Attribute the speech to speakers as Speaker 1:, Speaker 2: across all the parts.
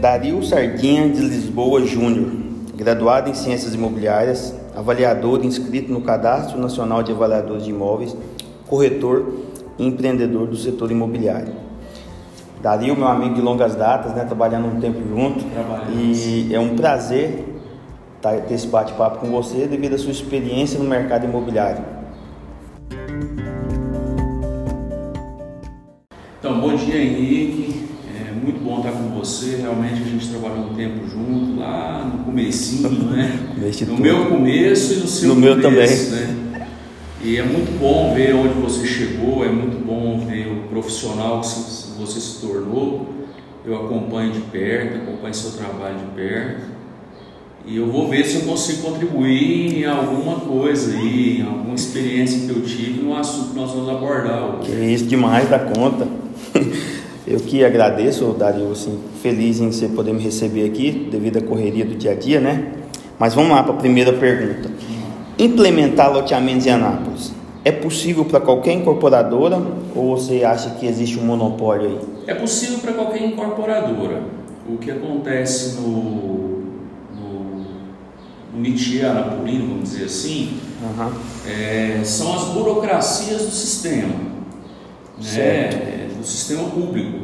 Speaker 1: Dario Sardinha de Lisboa Júnior, graduado em Ciências Imobiliárias, avaliador inscrito no Cadastro Nacional de Avaliadores de Imóveis, corretor e empreendedor do setor imobiliário. Dario, meu amigo de longas datas, né, trabalhando um tempo junto, e é um prazer tá, ter esse bate-papo com você devido à sua experiência no mercado imobiliário.
Speaker 2: Então, bom dia Henrique, você, realmente a gente trabalhou um tempo junto, lá no comecinho, né? no meu começo e no seu
Speaker 1: no
Speaker 2: começo,
Speaker 1: meu também.
Speaker 2: né? E é muito bom ver onde você chegou, é muito bom ver o profissional que você se tornou. Eu acompanho de perto, acompanho seu trabalho de perto. E eu vou ver se eu consigo contribuir em alguma coisa aí, em alguma experiência que eu tive no assunto que nós vamos abordar hoje.
Speaker 1: Que é isso demais da conta. Eu que agradeço, Dario, assim, feliz em você poder me receber aqui, devido à correria do dia a dia, né? Mas vamos lá para a primeira pergunta. Implementar loteamentos em Anápolis é possível para qualquer incorporadora ou você acha que existe um monopólio aí?
Speaker 2: É possível para qualquer incorporadora. O que acontece no, no, no anapolino, vamos dizer assim,
Speaker 1: Uhum.
Speaker 2: é, são as burocracias do sistema, né, do sistema público.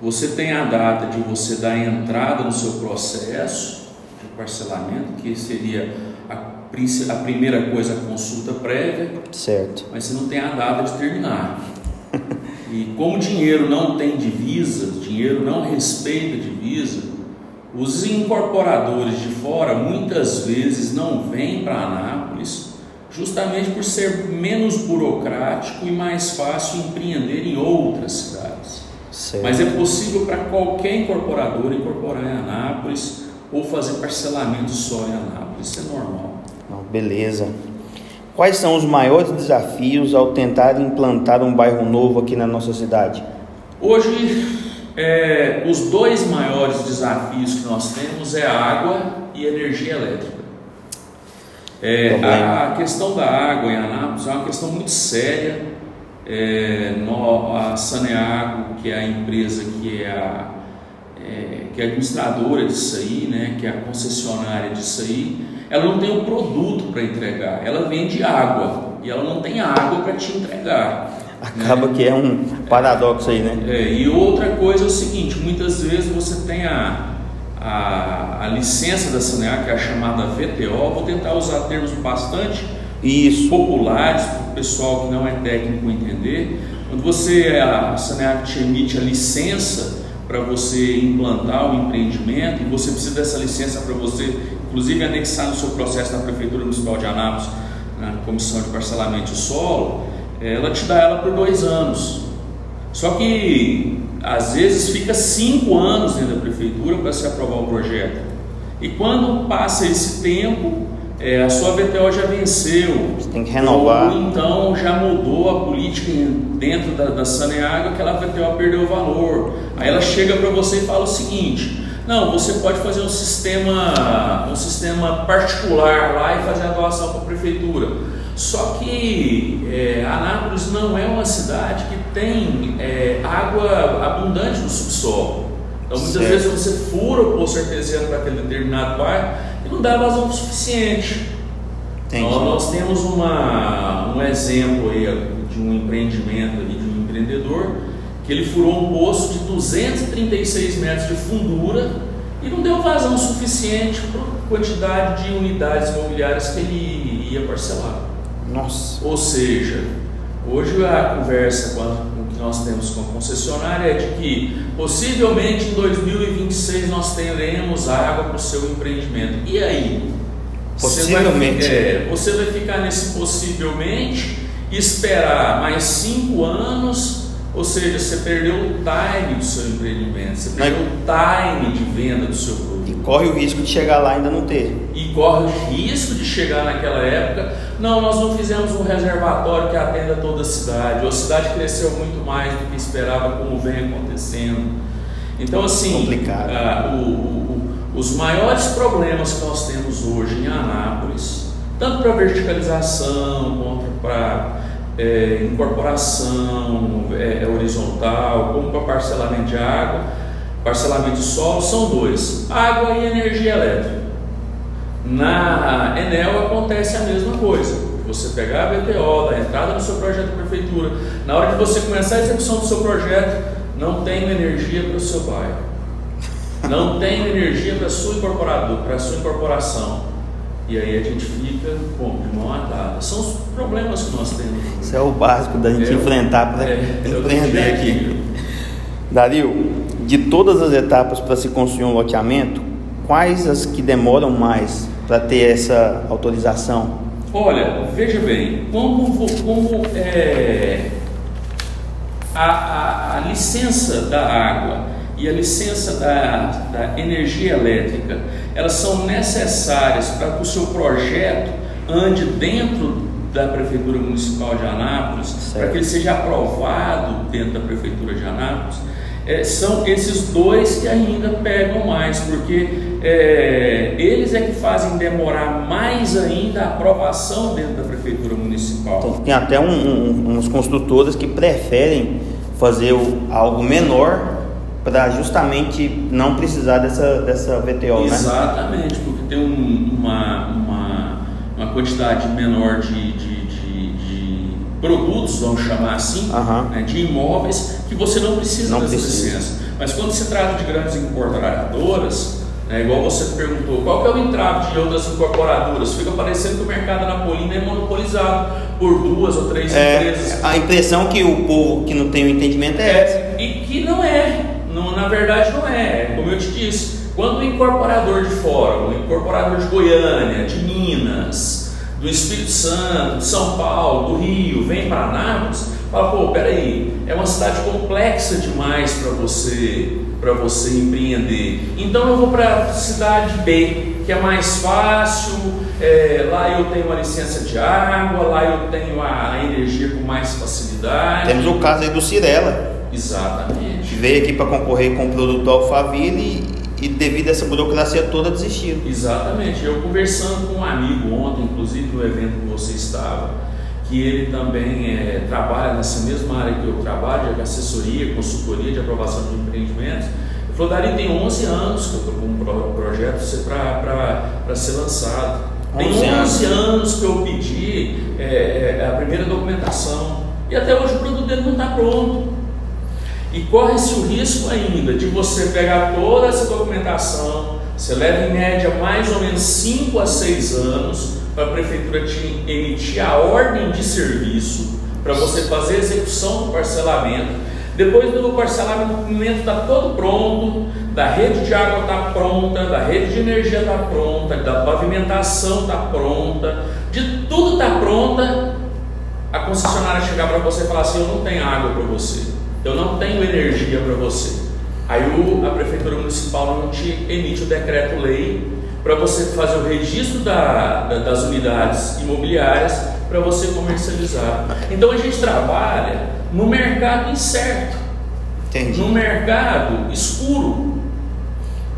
Speaker 2: Você tem a data de você dar entrada no seu processo de parcelamento, que seria a, a primeira coisa, a consulta prévia,
Speaker 1: Certo.
Speaker 2: mas você não tem a data de terminar. E como o dinheiro não tem divisa, o dinheiro não respeita divisa, os incorporadores de fora muitas vezes não vêm para Anápolis justamente por ser menos burocrático e mais fácil empreender em outras cidades.
Speaker 1: Certo.
Speaker 2: Mas é possível para qualquer incorporador incorporar em Anápolis ou fazer parcelamento só em Anápolis, isso é normal.
Speaker 1: Não, beleza. Quais são os maiores desafios ao tentar implantar um bairro novo aqui na nossa cidade?
Speaker 2: Hoje, é, os dois maiores desafios que nós temos é a água e energia elétrica. É, a questão da água em Anápolis é uma questão muito séria. É, nó- a Saneago, que é a empresa que é a, é, que é administradora disso aí, né, que é a concessionária disso aí, ela não tem um produto para entregar, ela vende água e ela não tem água para te entregar.
Speaker 1: Acaba que é um paradoxo aí, né?
Speaker 2: É, e outra coisa é o seguinte, muitas vezes você tem a, a, a licença da Saneago, que é a chamada VTO, vou tentar usar termos bastante
Speaker 1: Isso.
Speaker 2: populares para o pessoal que não é técnico entender. Quando você, a Saneago te emite a licença para você implantar o empreendimento e você precisa dessa licença para você, inclusive, anexar no seu processo na Prefeitura Municipal de Anápolis, na Comissão de Parcelamento de Solo, ela te dá ela por dois anos. Só que às vezes fica cinco anos dentro da prefeitura para se aprovar o projeto. E quando passa esse tempo, é, a sua VTO já venceu.
Speaker 1: Você tem que renovar.
Speaker 2: Ou então já mudou a política dentro da, da Saneago, aquela VTO perdeu o valor. Aí ela chega para você e fala o seguinte: não, você pode fazer um sistema, um sistema particular lá e fazer a doação para a prefeitura. Só que é, Anápolis não é uma cidade que tem é, água abundante no subsolo. Então muitas
Speaker 1: Certo.
Speaker 2: vezes você fura o poço artesiano para aquele determinado bairro e não dá vazão suficiente.
Speaker 1: Entendi.
Speaker 2: Nós, nós temos uma, um exemplo aí de um empreendimento ali, de um empreendedor que ele furou um poço de 236 metros de fundura e não deu vazão suficiente para a quantidade de unidades imobiliárias que ele ia parcelar.
Speaker 1: Nossa.
Speaker 2: Ou seja, hoje a conversa com, a, que nós temos com a concessionária é de que possivelmente em 2026 nós teremos água para o seu empreendimento. E aí? Você vai-
Speaker 1: Possivelmente.
Speaker 2: é, você vai ficar nesse possivelmente, esperar mais cinco anos, ou seja, você perdeu o time do seu empreendimento, você perdeu o time de venda do seu produto
Speaker 1: E corre o risco de chegar lá e ainda não ter.
Speaker 2: E corre o risco de chegar naquela época. Não, nós não fizemos um reservatório que atenda toda a cidade. Ou a cidade cresceu muito mais do que esperava, como vem acontecendo. Então, assim, ah, o- o- os maiores problemas que nós temos hoje em Anápolis, tanto para verticalização quanto para incorporação é, horizontal, como para parcelamento de água, parcelamento de solo são dois: água e energia elétrica. Na Enel acontece a mesma coisa. Você pegar a BTO, dar entrada no seu projeto de prefeitura, na hora de você começar a execução do seu projeto, não tem energia para o seu bairro. Não tem energia para sua incorporador, para sua incorporação. E aí a gente fica como? De mão atada. São os problemas que nós temos.
Speaker 1: Isso é o básico da gente é, enfrentar para é, empreender aqui. Dario, de todas as etapas para se construir um loteamento, quais as que demoram mais para ter essa autorização?
Speaker 2: Olha, veja bem, como, como é, a, a, a licença da água e a licença da, da energia elétrica, elas são necessárias para que o seu projeto ande dentro da Prefeitura Municipal de Anápolis, para que ele seja aprovado dentro da Prefeitura de Anápolis, é, são esses dois que ainda pegam mais, porque é, eles é que fazem demorar mais ainda a aprovação dentro da Prefeitura Municipal. Então,
Speaker 1: tem até um, um, uns construtores que preferem fazer algo menor para justamente não precisar dessa, dessa VTO,
Speaker 2: né? Exatamente, né? porque tem um, uma, uma, uma, quantidade menor de, de, de, de, produtos, vamos chamar assim, uhum. né, de imóveis, que você não precisa não dessa precisa. licença. Mas quando se trata de grandes incorporadoras, né, igual você perguntou, qual que é o entrave de outras incorporadoras? Fica parecendo que o mercado napolino é monopolizado por duas ou três é, empresas.
Speaker 1: A impressão que o povo que não tem o entendimento é, é essa.
Speaker 2: E que não é. Não, na verdade não é, como eu te disse, quando o incorporador de fora, o incorporador de Goiânia, de Minas, do Espírito Santo, de São Paulo, do Rio, vem para Anápolis, fala, pô, peraí, é uma cidade complexa demais para você para você empreender. Então eu vou para a cidade B, que é mais fácil, é, lá eu tenho a licença de água, lá eu tenho a, a energia com mais facilidade.
Speaker 1: Temos o caso aí do Cirela.
Speaker 2: Exatamente.
Speaker 1: Veio aqui para concorrer com o produto Alphaville e, e devido a essa burocracia toda desistiram.
Speaker 2: Exatamente. Eu conversando com um amigo ontem, inclusive no evento que você estava, que ele também é, trabalha nessa mesma área que eu trabalho, de assessoria, consultoria de aprovação de empreendimentos. Ele falou, Dari, tem 11 anos que eu estou com um projeto para ser lançado. Tem 11 anos. anos que eu pedi é, é, a primeira documentação. E até hoje o produto dele não está pronto. E corre-se o risco ainda de você pegar toda essa documentação, você leva em média mais ou menos 5 a 6 anos a prefeitura te emitir a ordem de serviço, para você fazer a execução do parcelamento. Depois do parcelamento está todo pronto, da rede de água está pronta, da rede de energia está pronta, da pavimentação está pronta, de tudo está pronta, a concessionária chegar para você e falar assim, eu não tenho água para você eu não tenho energia para você. Aí o, a Prefeitura Municipal não te emite o decreto-lei para você fazer o registro da, da, das unidades imobiliárias para você comercializar. Então a gente trabalha no mercado incerto, Entendi. no mercado escuro,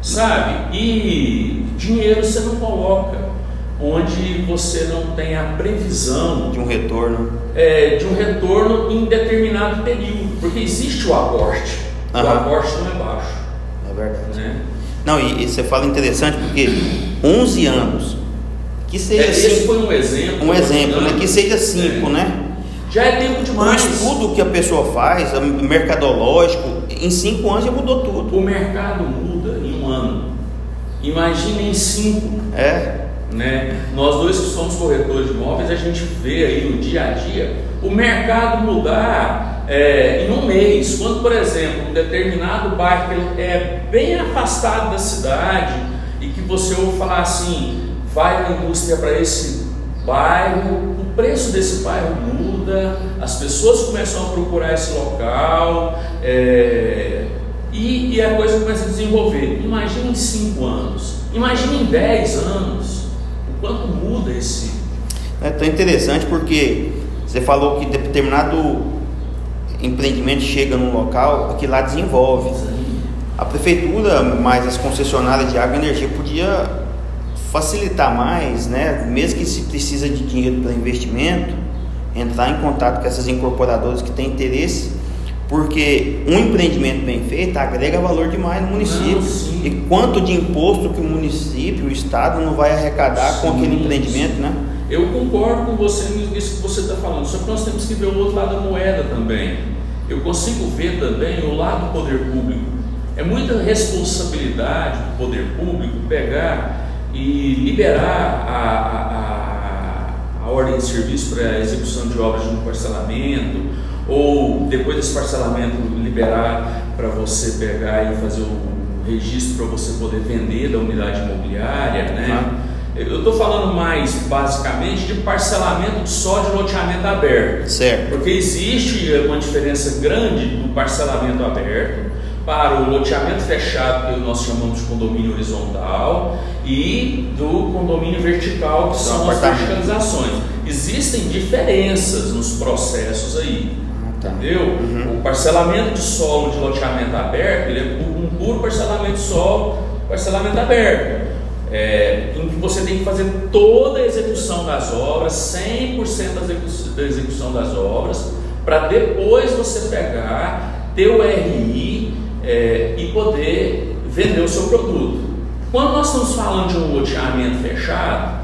Speaker 2: sabe? E dinheiro você não coloca onde você não tem a previsão
Speaker 1: de um retorno,
Speaker 2: é, de um retorno em determinado período, porque existe o aporte, uhum. o aporte não é baixo.
Speaker 1: É verdade. Né? Não, e, e, você fala interessante porque 11 anos, que seja
Speaker 2: é, Esse foi um exemplo.
Speaker 1: Um exemplo, né? Que seja 5, é. né?
Speaker 2: Já é tempo demais.
Speaker 1: O estudo que a pessoa faz, mercadológico, em 5 anos já mudou tudo.
Speaker 2: O mercado muda em um ano. Imagina em 5.
Speaker 1: É.
Speaker 2: Né? Nós dois que somos corretores de imóveis, a gente vê aí no dia a dia o mercado mudar é, em um mês. Quando, por exemplo, um determinado bairro é bem afastado da cidade e que você ouve falar assim, vai uma indústria para esse bairro, o preço desse bairro muda, as pessoas começam a procurar esse local é, e, e a coisa começa a desenvolver. Imagina em 5 anos, imagina em 10 anos quanto muda esse.
Speaker 1: É tão interessante porque você falou que determinado empreendimento chega num local que lá desenvolve. A prefeitura, mais as concessionárias de água e energia, podia facilitar mais, né? mesmo que se precisa de dinheiro para investimento, entrar em contato com essas incorporadoras que têm interesse, Porque um empreendimento bem feito agrega valor demais no município.
Speaker 2: Não,
Speaker 1: e quanto de imposto que o município, o Estado não vai arrecadar
Speaker 2: Sim,
Speaker 1: com aquele empreendimento, né?
Speaker 2: Eu concordo com você nisso que você está falando, só que nós temos que ver o outro lado da moeda também. Eu consigo ver também o lado do poder público. É muita responsabilidade do poder público pegar e liberar a, a, a, a ordem de serviço para a execução de obras de um parcelamento, ou depois desse parcelamento liberar para você pegar e fazer o registro para você poder vender da unidade imobiliária, né? Eu estou falando mais basicamente de parcelamento só de loteamento aberto.
Speaker 1: Certo.
Speaker 2: Porque existe uma diferença grande do parcelamento aberto para o loteamento fechado, que nós chamamos de condomínio horizontal, e do condomínio vertical, que são as verticalizações. Existem diferenças nos processos aí. Entendeu? Uhum. O parcelamento de solo de loteamento aberto, ele é um puro parcelamento de solo, parcelamento aberto é, em que você tem que fazer toda a execução das obras, 100% da execução das obras, para depois você pegar, ter o RI é, e poder vender o seu produto. Quando nós estamos falando de um loteamento fechado,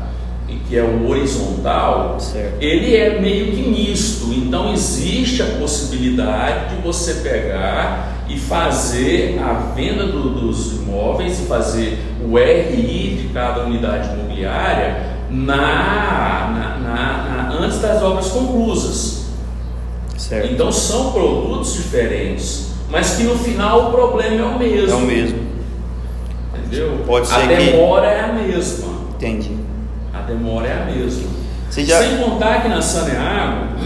Speaker 2: que é o horizontal, certo. ele é meio que misto. Então existe a possibilidade de você pegar e fazer a venda do, dos imóveis e fazer o RI de cada unidade imobiliária na, na, na, na antes das obras conclusas. Certo. Então são produtos diferentes, mas que no final o problema é o mesmo.
Speaker 1: É o mesmo.
Speaker 2: Entendeu? Pode ser a demora que... é a mesma.
Speaker 1: Entendi.
Speaker 2: Demora é a mesma. Já... Sem contar que na Saneago,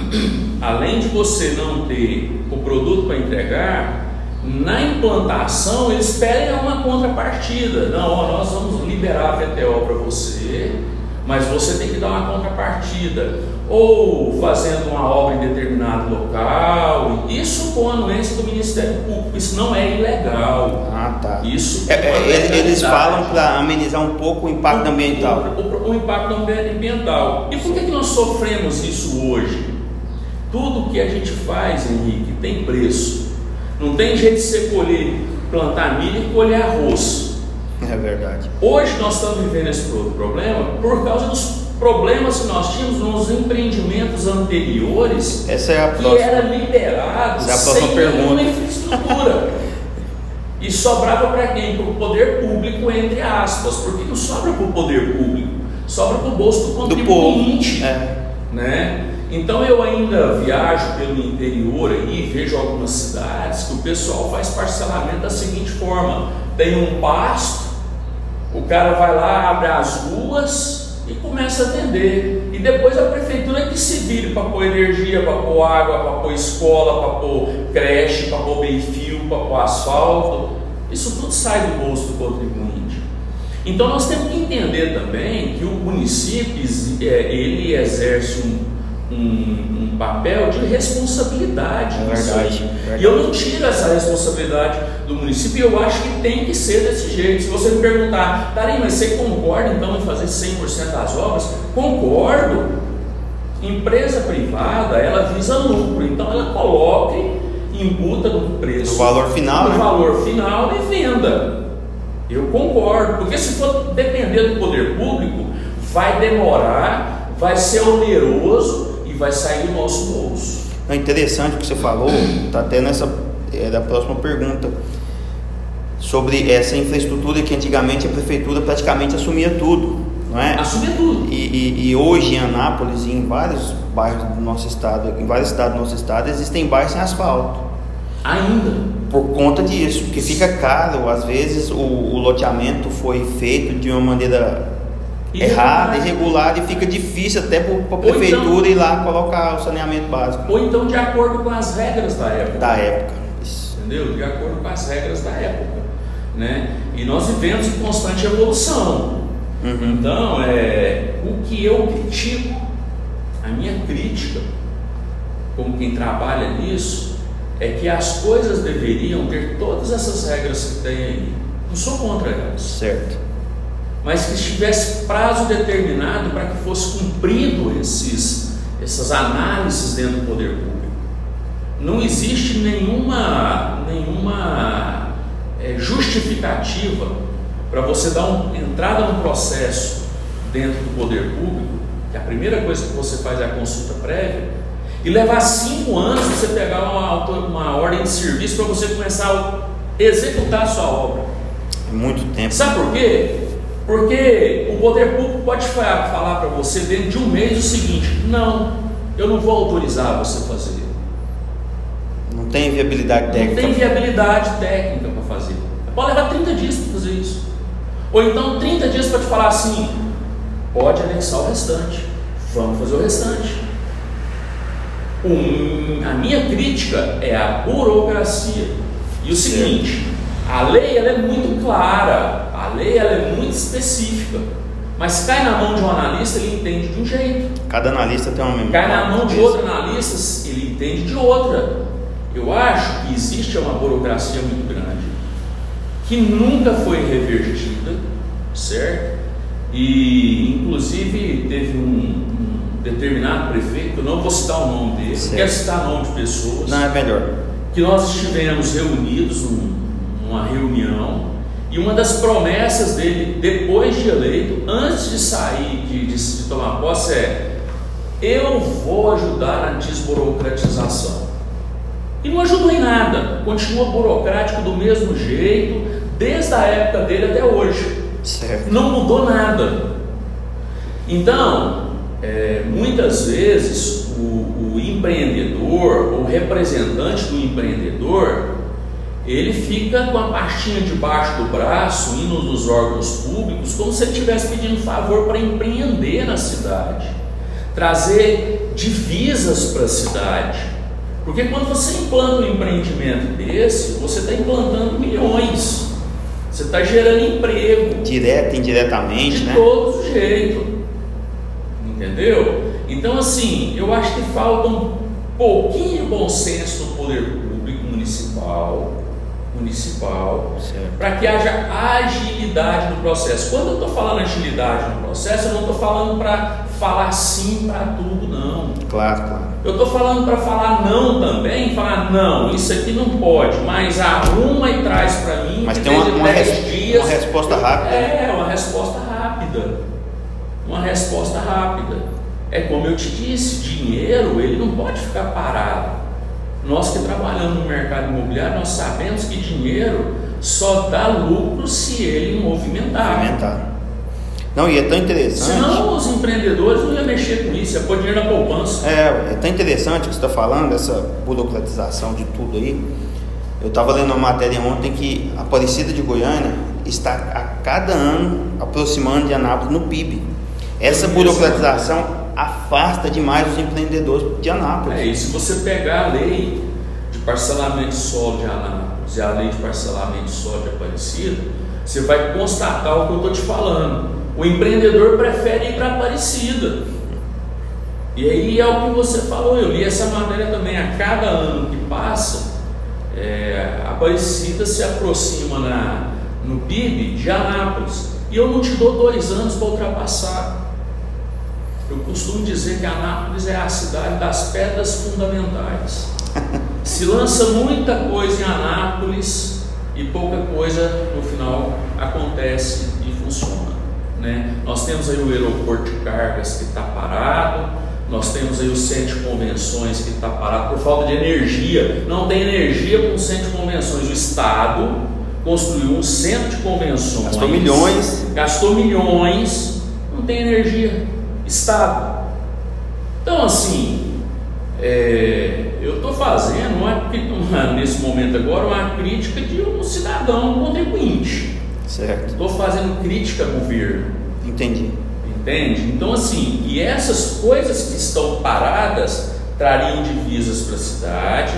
Speaker 2: além de você não ter o produto para entregar, na implantação, eles pedem uma contrapartida. Não, ó, nós vamos liberar a VTO para você, mas você tem que dar uma contrapartida. Ou fazendo uma obra em determinado local. Isso com anuência do Ministério Público. Isso não é ilegal.
Speaker 1: Ah, tá.
Speaker 2: Isso
Speaker 1: é, é, eles falam para amenizar um pouco o impacto o, ambiental.
Speaker 2: O, o, o, impacto ambiental. E por que, que nós sofremos isso hoje? Tudo que a gente faz, Henrique, tem preço. Não tem jeito de você colher, plantar milho e colher arroz.
Speaker 1: É verdade.
Speaker 2: Hoje nós estamos vivendo esse problema por causa dos problemas que nós tínhamos nos empreendimentos anteriores
Speaker 1: Essa é a
Speaker 2: próxima, que era liberado
Speaker 1: é a sem pergunta. nenhuma
Speaker 2: infraestrutura. e sobrava para quem? Para o poder público, entre aspas. Por que não sobra para o poder público? Sobra para o bolso do contribuinte. Do é. né? Então eu ainda viajo pelo interior e vejo algumas cidades que o pessoal faz parcelamento da seguinte forma: tem um pasto, o cara vai lá, abre as ruas e começa a vender. E depois a prefeitura que se vire para pôr energia, para pôr água, para pôr escola, para pôr creche, para pôr meio-fio, para pôr asfalto. Isso tudo sai do bolso do contribuinte. Então nós temos que entender também que o município é, ele exerce um um, um papel de responsabilidade.
Speaker 1: É verdade, verdade,
Speaker 2: E eu não tiro essa responsabilidade do município e eu acho que tem que ser desse jeito. Se você me perguntar, Darim, mas você concorda então em fazer 100% das obras? Concordo. Empresa privada, ela visa lucro, então ela coloque, imputa no preço.
Speaker 1: O valor final.
Speaker 2: O
Speaker 1: né?
Speaker 2: valor final e venda. Eu concordo, porque se for depender do poder público, vai demorar, vai ser oneroso vai sair do nosso bolso.
Speaker 1: É interessante o que você falou, está até nessa é, da próxima pergunta sobre essa infraestrutura que antigamente a prefeitura praticamente assumia tudo, não é?
Speaker 2: Assumia tudo.
Speaker 1: E, e, e, hoje em Anápolis e em vários bairros do nosso estado, em vários estados do nosso estado, existem bairros sem asfalto.
Speaker 2: Ainda.
Speaker 1: Por conta disso, porque fica caro, às vezes o, o loteamento foi feito de uma maneira errada, irregular e fica difícil até para a prefeitura então, ir lá colocar o saneamento básico.
Speaker 2: Ou então de acordo com as regras da época.
Speaker 1: Da época.
Speaker 2: Entendeu? De acordo com as regras da época. Né? E nós vivemos em constante evolução. Uhum. Então, é, o que eu critico, a minha crítica, como quem trabalha nisso, é que as coisas deveriam ter todas essas regras que tem aí. Não sou contra elas.
Speaker 1: Certo
Speaker 2: mas que tivesse prazo determinado para que fosse cumprido esses, essas análises dentro do poder público. não existe nenhuma, nenhuma é, justificativa para você dar uma entrada no processo dentro do poder público, que a primeira coisa que você faz é a consulta prévia, e levar cinco anos você pegar uma, uma ordem de serviço para você começar a executar a sua obra.
Speaker 1: Muito tempo.
Speaker 2: Sabe por quê? Porque o poder público pode falar para você dentro de um mês o seguinte: não, eu não vou autorizar você fazer.
Speaker 1: Não tem viabilidade técnica.
Speaker 2: Não tem viabilidade técnica para fazer. Pode levar 30 dias para fazer isso. Ou então 30 dias para te falar assim: pode anexar o restante. Vamos fazer o restante. Um, a minha crítica é a burocracia. E o seguinte: a lei ela é muito clara, a lei ela é muito específica. Mas cai na mão de um analista, ele entende de um jeito.
Speaker 1: Cada analista tem uma
Speaker 2: Cai na mão de outro analista, ele entende de outra. Eu acho que existe uma burocracia muito grande, que nunca foi revertida, certo? E inclusive teve um, um determinado prefeito, eu não vou citar o nome dele, certo. quero citar o nome de pessoas.
Speaker 1: Não, é melhor.
Speaker 2: Que nós estivemos reunidos numa reunião e uma das promessas dele, depois de eleito, antes de sair, de, de, de tomar posse, é: eu vou ajudar na desburocratização. E não ajudou em nada, continua burocrático do mesmo jeito, desde a época dele até hoje.
Speaker 1: Certo.
Speaker 2: Não mudou nada. Então, é, muitas vezes o, o empreendedor, o representante do empreendedor, ele fica com a pastinha debaixo do braço, indo nos órgãos públicos, como se ele estivesse pedindo favor para empreender na cidade, trazer divisas para a cidade. Porque quando você implanta um empreendimento desse, você está implantando milhões, você está gerando emprego.
Speaker 1: Direto, indiretamente,
Speaker 2: de
Speaker 1: né?
Speaker 2: De todo jeito. Entendeu? Então, assim, eu acho que falta um pouquinho de bom senso no poder público municipal municipal, para que haja agilidade no processo. Quando eu estou falando agilidade no processo, eu não estou falando para falar sim para tudo, não.
Speaker 1: Claro, claro.
Speaker 2: Eu estou falando para falar não também, falar não, isso aqui não pode, mas arruma e traz para mim.
Speaker 1: Mas tem uma, uma, res,
Speaker 2: dias,
Speaker 1: uma resposta rápida.
Speaker 2: É, uma resposta rápida. Uma resposta rápida. É como eu te disse, dinheiro ele não pode ficar parado. Nós que trabalhamos no mercado imobiliário, nós sabemos que dinheiro só dá lucro se ele movimentar.
Speaker 1: Movimentar. Não, e é tão interessante.
Speaker 2: Senão os empreendedores não iam mexer com isso, ia pôr dinheiro na poupança.
Speaker 1: É, é tão interessante o que você está falando, essa burocratização de tudo aí. Eu estava lendo uma matéria ontem que a Aparecida de Goiânia está a cada ano aproximando de Anápolis no PIB. Essa burocratização afasta demais os empreendedores de Anápolis.
Speaker 2: É, e se você pegar a lei de parcelamento de solo de Anápolis e a lei de parcelamento de solo de Aparecida, você vai constatar o que eu estou te falando. O empreendedor prefere ir para Aparecida. E aí é o que você falou, eu li essa matéria também. A cada ano que passa, é, Aparecida se aproxima na, no PIB de Anápolis. E eu não te dou dois anos para ultrapassar. Eu costumo dizer que Anápolis é a cidade das pedras fundamentais. Se lança muita coisa em Anápolis e pouca coisa no final acontece e funciona. Né? Nós temos aí o aeroporto de cargas que está parado, nós temos aí o centro de convenções que está parado por falta de energia. Não tem energia para um centro de convenções. O Estado construiu um centro de convenções.
Speaker 1: Gastou milhões.
Speaker 2: Gastou milhões, não tem energia. Estado. Então, assim, é, eu estou fazendo, uma, uma, nesse momento agora, uma crítica de um cidadão contribuinte.
Speaker 1: Certo.
Speaker 2: Estou fazendo crítica ao governo.
Speaker 1: Entendi.
Speaker 2: Entende? Então, assim, e essas coisas que estão paradas trariam divisas para a cidade,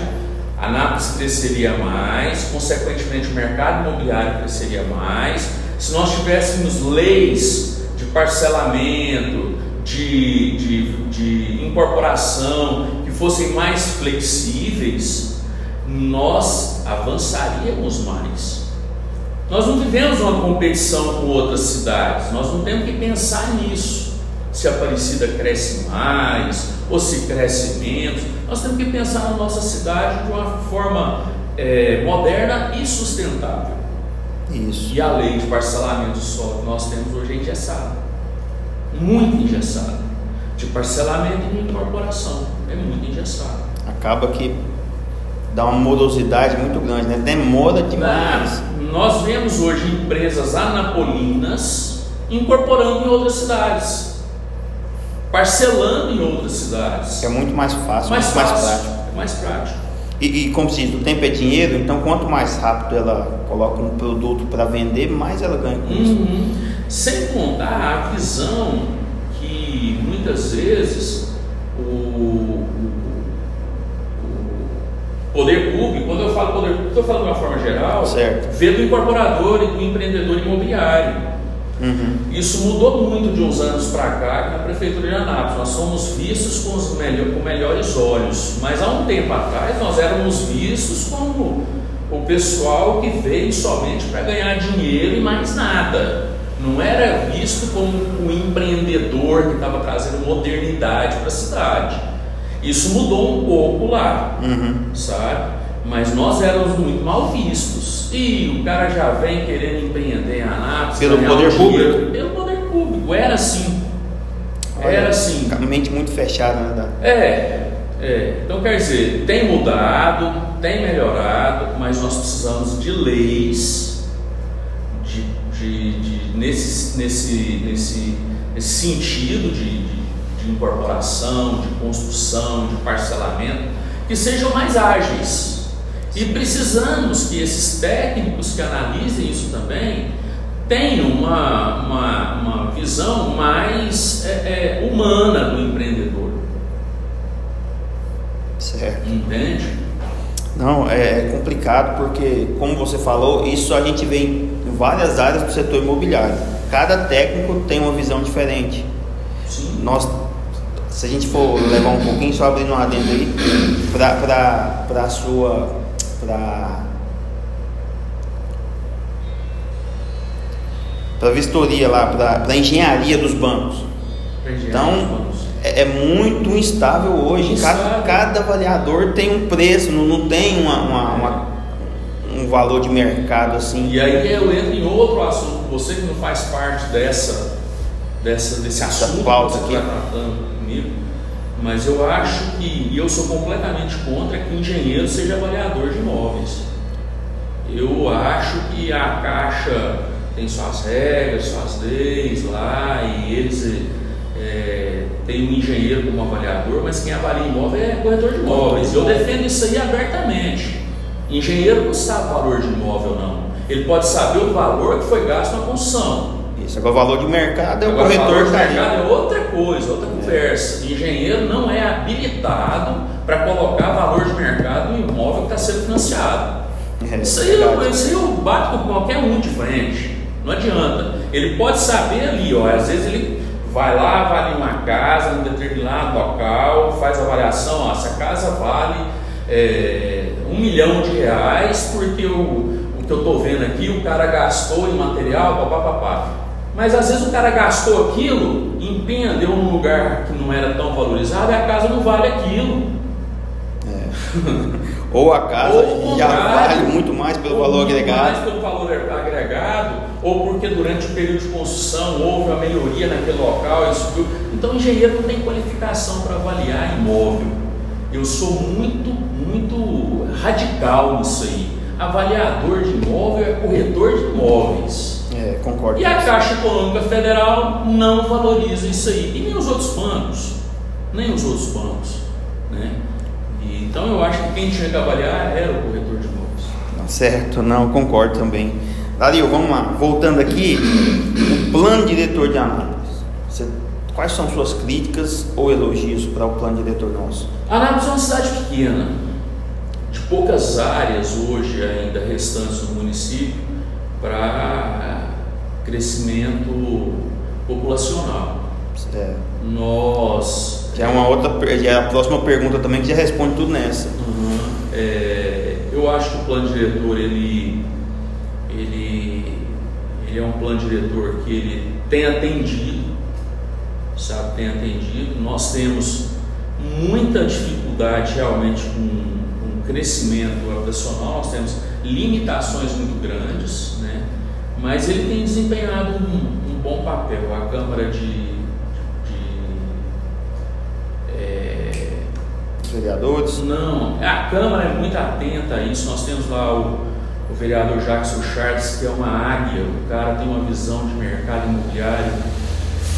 Speaker 2: a Anápolis cresceria mais, consequentemente o mercado imobiliário cresceria mais. Se nós tivéssemos leis de parcelamento, de, de, de incorporação que fossem mais flexíveis, nós avançaríamos mais. Nós não vivemos uma competição com outras cidades, nós não temos que pensar nisso. se a Aparecida cresce mais ou se cresce menos. Nós temos que pensar na nossa cidade de uma forma é, moderna e sustentável.
Speaker 1: Isso.
Speaker 2: E a lei de parcelamento do solo que nós temos hoje é engessada. Muito engessada. De parcelamento e de incorporação. É muito engessada.
Speaker 1: Acaba que dá uma morosidade muito grande, né? Demora demais.
Speaker 2: nós vemos hoje empresas anapolinas incorporando em outras cidades. Parcelando em outras cidades.
Speaker 1: É muito mais fácil,
Speaker 2: mais,
Speaker 1: muito
Speaker 2: fácil,
Speaker 1: mais prático.
Speaker 2: É mais prático.
Speaker 1: E, e, como se diz, o tempo é dinheiro, então quanto mais rápido ela coloca um produto para vender, mais ela ganha com isso.
Speaker 2: Sem contar a visão que muitas vezes o, o, o poder público, quando eu falo poder público, estou falando de uma forma geral,
Speaker 1: certo.
Speaker 2: vê do incorporador e do empreendedor imobiliário.
Speaker 1: Uhum.
Speaker 2: Isso mudou muito de uns anos para cá na Prefeitura de Anápolis. Nós somos vistos com, os melhor, com melhores olhos, mas há um tempo atrás nós éramos vistos como o pessoal que veio somente para ganhar dinheiro e mais nada. Não era visto como o empreendedor que estava trazendo modernidade para a cidade. Isso mudou um pouco lá,
Speaker 1: uhum.
Speaker 2: sabe? Mas nós éramos muito mal vistos. E o cara já vem querendo empreender em Anápolis.
Speaker 1: Pelo poder
Speaker 2: um
Speaker 1: público?
Speaker 2: Pelo poder público. Era assim. Era assim.
Speaker 1: Mente muito fechada, né?
Speaker 2: É, é. Então quer dizer, tem mudado, tem melhorado, mas nós precisamos de leis de, de, nesse, nesse, nesse, nesse sentido de, de, de incorporação, de construção, de parcelamento, que sejam mais ágeis. E precisamos que esses técnicos que analisem isso também tenham uma, uma, uma visão mais é, é, humana do empreendedor.
Speaker 1: Certo.
Speaker 2: Entende?
Speaker 1: Não, é complicado porque, como você falou, isso a gente vê em várias áreas do setor imobiliário. Cada técnico tem uma visão diferente.
Speaker 2: Sim.
Speaker 1: Nós, se a gente for levar um pouquinho, só abrindo um adendo aí, para a sua para para vistoria lá, para a engenharia dos bancos.
Speaker 2: Engenharia
Speaker 1: então,
Speaker 2: dos bancos.
Speaker 1: É, é, muito instável hoje. Cada, cada, avaliador tem um preço, não, não tem uma, uma, uma, um valor de mercado assim.
Speaker 2: E aí eu entro em outro assunto. Você que não faz parte dessa, dessa desse assunto
Speaker 1: pauta
Speaker 2: que você está tratando comigo, mas eu acho que, e eu sou completamente contra que engenheiro seja avaliador de imóveis. Eu acho que a Caixa tem suas regras, suas leis lá, e eles é, têm um engenheiro como avaliador, mas quem avalia imóvel é corretor de imóveis. Eu defendo isso aí abertamente. Engenheiro não sabe o valor de imóvel, não. Ele pode saber o valor que foi gasto na construção.
Speaker 1: Isso, agora o valor de mercado é o
Speaker 2: Agora,
Speaker 1: corretor
Speaker 2: valor
Speaker 1: que
Speaker 2: de
Speaker 1: está
Speaker 2: mercado é outra coisa, outra conversa. Engenheiro não é habilitado para colocar valor de mercado no imóvel que está sendo financiado.
Speaker 1: É,
Speaker 2: Isso aí, eu,
Speaker 1: verdade.
Speaker 2: isso aí eu bato com qualquer um de frente. Não adianta. Ele pode saber ali, ó, às vezes ele vai lá, avalia uma casa em determinado local, faz a avaliação, ó, essa casa vale é, um milhão de reais porque o, o que eu estou vendo aqui, o cara gastou em material, papapá. Mas às vezes o cara gastou aquilo, empreendeu num lugar que não era tão valorizado e a casa não vale aquilo.
Speaker 1: Ou a casa
Speaker 2: Ou
Speaker 1: já vale muito mais pelo valor agregado.
Speaker 2: Mais pelo valor agregado, ou porque durante o período de construção houve uma melhoria naquele local e subiu. Então o engenheiro não tem qualificação para avaliar imóvel. Eu sou muito, muito radical nisso aí. Avaliador de imóvel é corretor de imóveis.
Speaker 1: É, concordo.
Speaker 2: E a Caixa Econômica Federal não valoriza isso aí. E nem os outros bancos. Nem os outros bancos. Né? E, então eu acho que quem tinha que avaliar era o corretor de imóveis.
Speaker 1: Certo, não, concordo também. Dario, vamos lá. Voltando aqui, o plano diretor de Anápolis. Você- quais são suas críticas ou elogios para o plano diretor nosso?
Speaker 2: Anápolis é uma cidade pequena, de poucas áreas hoje ainda restantes no município para crescimento populacional.
Speaker 1: É,
Speaker 2: Nós
Speaker 1: já é uma outra, já é a próxima pergunta também que já responde tudo nessa.
Speaker 2: É, eu acho que o plano diretor ele, ele, é um plano diretor que ele tem atendido sabe, tem atendido. Nós temos muita dificuldade realmente com, com o crescimento habitacional, nós temos limitações muito grandes, né? mas ele tem desempenhado um, um bom papel. A Câmara de. de
Speaker 1: é... vereadores?
Speaker 2: Não, a Câmara é muito atenta a isso. Nós temos lá o, o vereador Jackson Charles, que é uma águia, o cara tem uma visão de mercado imobiliário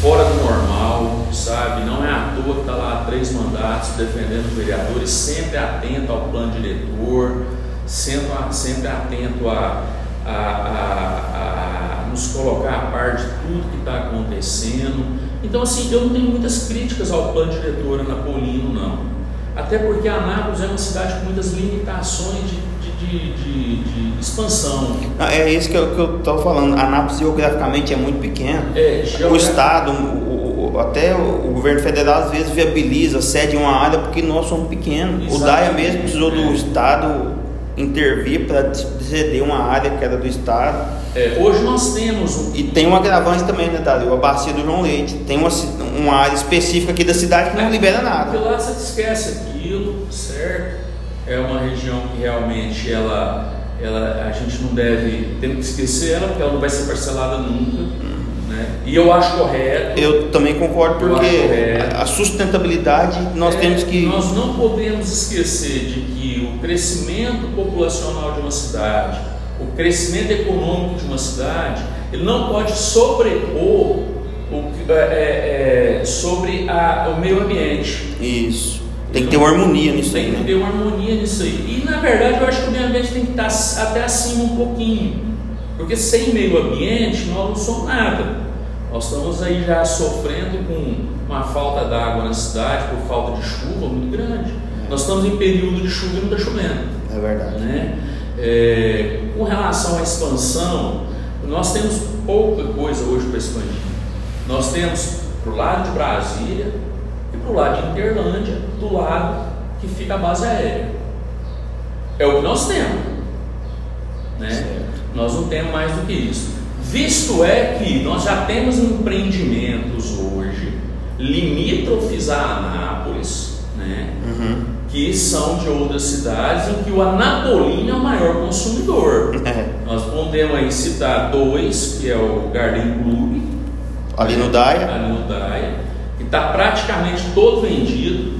Speaker 2: fora do normal, sabe? Não é à toa que está lá há três mandatos defendendo vereadores, sempre atento ao plano diretor, sempre, sempre atento a, a, a, a nos colocar a par de tudo que está acontecendo. Então, assim, eu não tenho muitas críticas ao plano diretor anapolino, não. Até porque Anápolis é uma cidade com muitas limitações de de, de, de expansão.
Speaker 1: é isso que eu estou falando. Anápolis geograficamente é muito pequeno. É, o Estado, o, o, até o, governo federal às vezes viabiliza, cede uma área porque nós somos pequenos. Exatamente. O DAIA mesmo precisou do é. Estado intervir para ceder uma área que era do Estado.
Speaker 2: É, hoje nós temos um...
Speaker 1: E tem um agravante também, né, Dário? A bacia do João Leite. Tem uma, uma área específica aqui da cidade que não é, libera nada.
Speaker 2: Porque lá você esquece aquilo, certo? É uma região que realmente ela, ela, a gente não deve, tem que esquecer ela, porque ela não vai ser parcelada nunca. Né? E eu acho correto.
Speaker 1: Eu também concordo, porque a sustentabilidade nós é, temos que.
Speaker 2: Nós não podemos esquecer de que o crescimento populacional de uma cidade, o crescimento econômico de uma cidade, ele não pode sobrepor o, é, é, sobre a, o meio ambiente.
Speaker 1: Isso. Tem que ter uma harmonia nisso aí.
Speaker 2: Tem que
Speaker 1: né?
Speaker 2: ter uma harmonia nisso aí. E na verdade eu acho que o meio ambiente tem que estar até acima um pouquinho. Porque sem meio ambiente nós não somos nada. Nós estamos aí já sofrendo com uma falta d'água na cidade por falta de chuva muito grande. É. Nós estamos em período de chuva e não está chovendo.
Speaker 1: É verdade.
Speaker 2: Né? É, com relação à expansão, nós temos pouca coisa hoje para expandir. Nós temos para o lado de Brasília, para o lado de Interlândia, do lado que fica a base aérea. É o que nós temos. Né? Nós não temos mais do que isso. Visto é que nós já temos empreendimentos hoje limítrofes a Anápolis, né? Uhum. que são de outras cidades em que o Anapolino é o maior consumidor. É. Nós podemos aí citar dois, que é o Garden Club,
Speaker 1: ali no Daia,
Speaker 2: ali no Daia está praticamente todo vendido.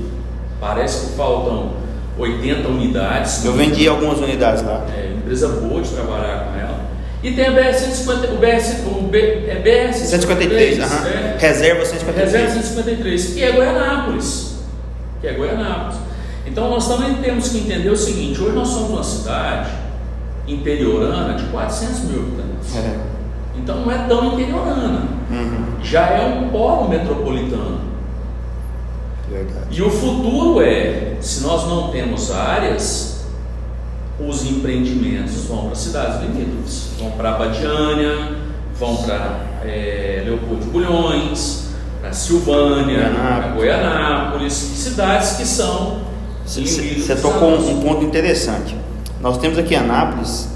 Speaker 2: Parece que faltam 80 unidades.
Speaker 1: Eu vendi algumas unidades lá.
Speaker 2: É, empresa boa de trabalhar com ela. E tem a BR 150, o BR, o B, é BR 153, 153
Speaker 1: uh é, Reserva 153.
Speaker 2: Reserva 153, que é Goianápolis. Que é Goianápolis. Então nós também temos que entender o seguinte: hoje nós somos uma cidade interiorana de 400 mil habitantes. É. Então não é tão interiorana. Uhum. Já é um polo metropolitano. Verdade. E o futuro é, se nós não temos áreas, os empreendimentos vão para cidades limítrofes, vão para Abadiânia, vão para é, Leopoldo de Bulhões, para Silvânia, para Goianápolis, cidades que são.
Speaker 1: Você tocou um ponto interessante. Nós temos aqui em Anápolis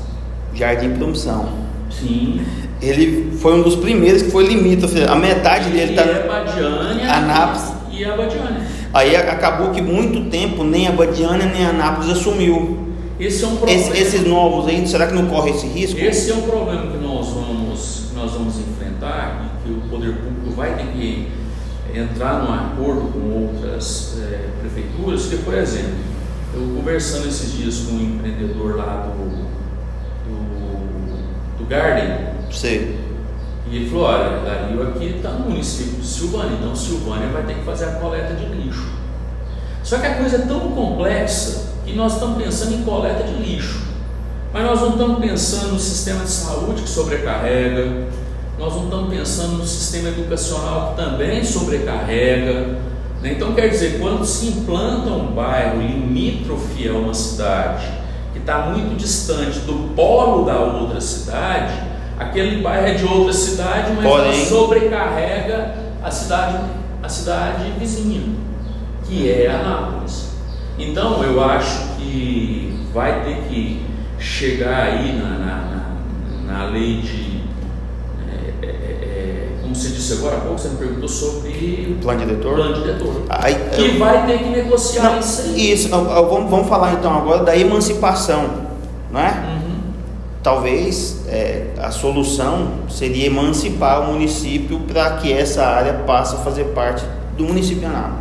Speaker 1: Jardim Promoção.
Speaker 2: Sim
Speaker 1: ele foi um dos primeiros que foi limítrofe. A metade
Speaker 2: e
Speaker 1: dele está.
Speaker 2: É
Speaker 1: Anápolis.
Speaker 2: E Abadiânia.
Speaker 1: Aí acabou que muito tempo nem Abadiânia nem Anápolis assumiu.
Speaker 2: Esse é um problema.
Speaker 1: Esse, esses novos aí, será que não corre esse risco?
Speaker 2: Esse é um problema que nós vamos, que nós vamos enfrentar e que o poder público vai ter que entrar num acordo com outras é, prefeituras, que, por exemplo, eu conversando esses dias com um empreendedor lá do, do, Garden,
Speaker 1: Sei.
Speaker 2: E ele falou, olha, Dario aqui está no município de Silvânia, então Silvânia vai ter que fazer a coleta de lixo. Só que a coisa é tão complexa que nós estamos pensando em coleta de lixo. Mas nós não estamos pensando no sistema de saúde que sobrecarrega, nós não estamos pensando no sistema educacional que também sobrecarrega. Né? Então, quer dizer, quando se implanta um bairro limítrofe a uma cidade está muito distante do polo da outra cidade, Aquele bairro é de outra cidade, mas Porém, sobrecarrega a cidade, a cidade vizinha, que é Anápolis. Então eu acho que vai ter que chegar aí na, na, na, na lei de, como se disse agora há pouco, você me perguntou sobre
Speaker 1: o plano diretor.
Speaker 2: Plano diretor.
Speaker 1: Aí,
Speaker 2: que
Speaker 1: eu,
Speaker 2: vai ter que negociar
Speaker 1: não,
Speaker 2: isso aí.
Speaker 1: Isso, vamos, vamos falar então agora da emancipação, não é?
Speaker 2: Uhum.
Speaker 1: Talvez é, a solução seria emancipar o município para que essa área passe a fazer parte do município Anápolis.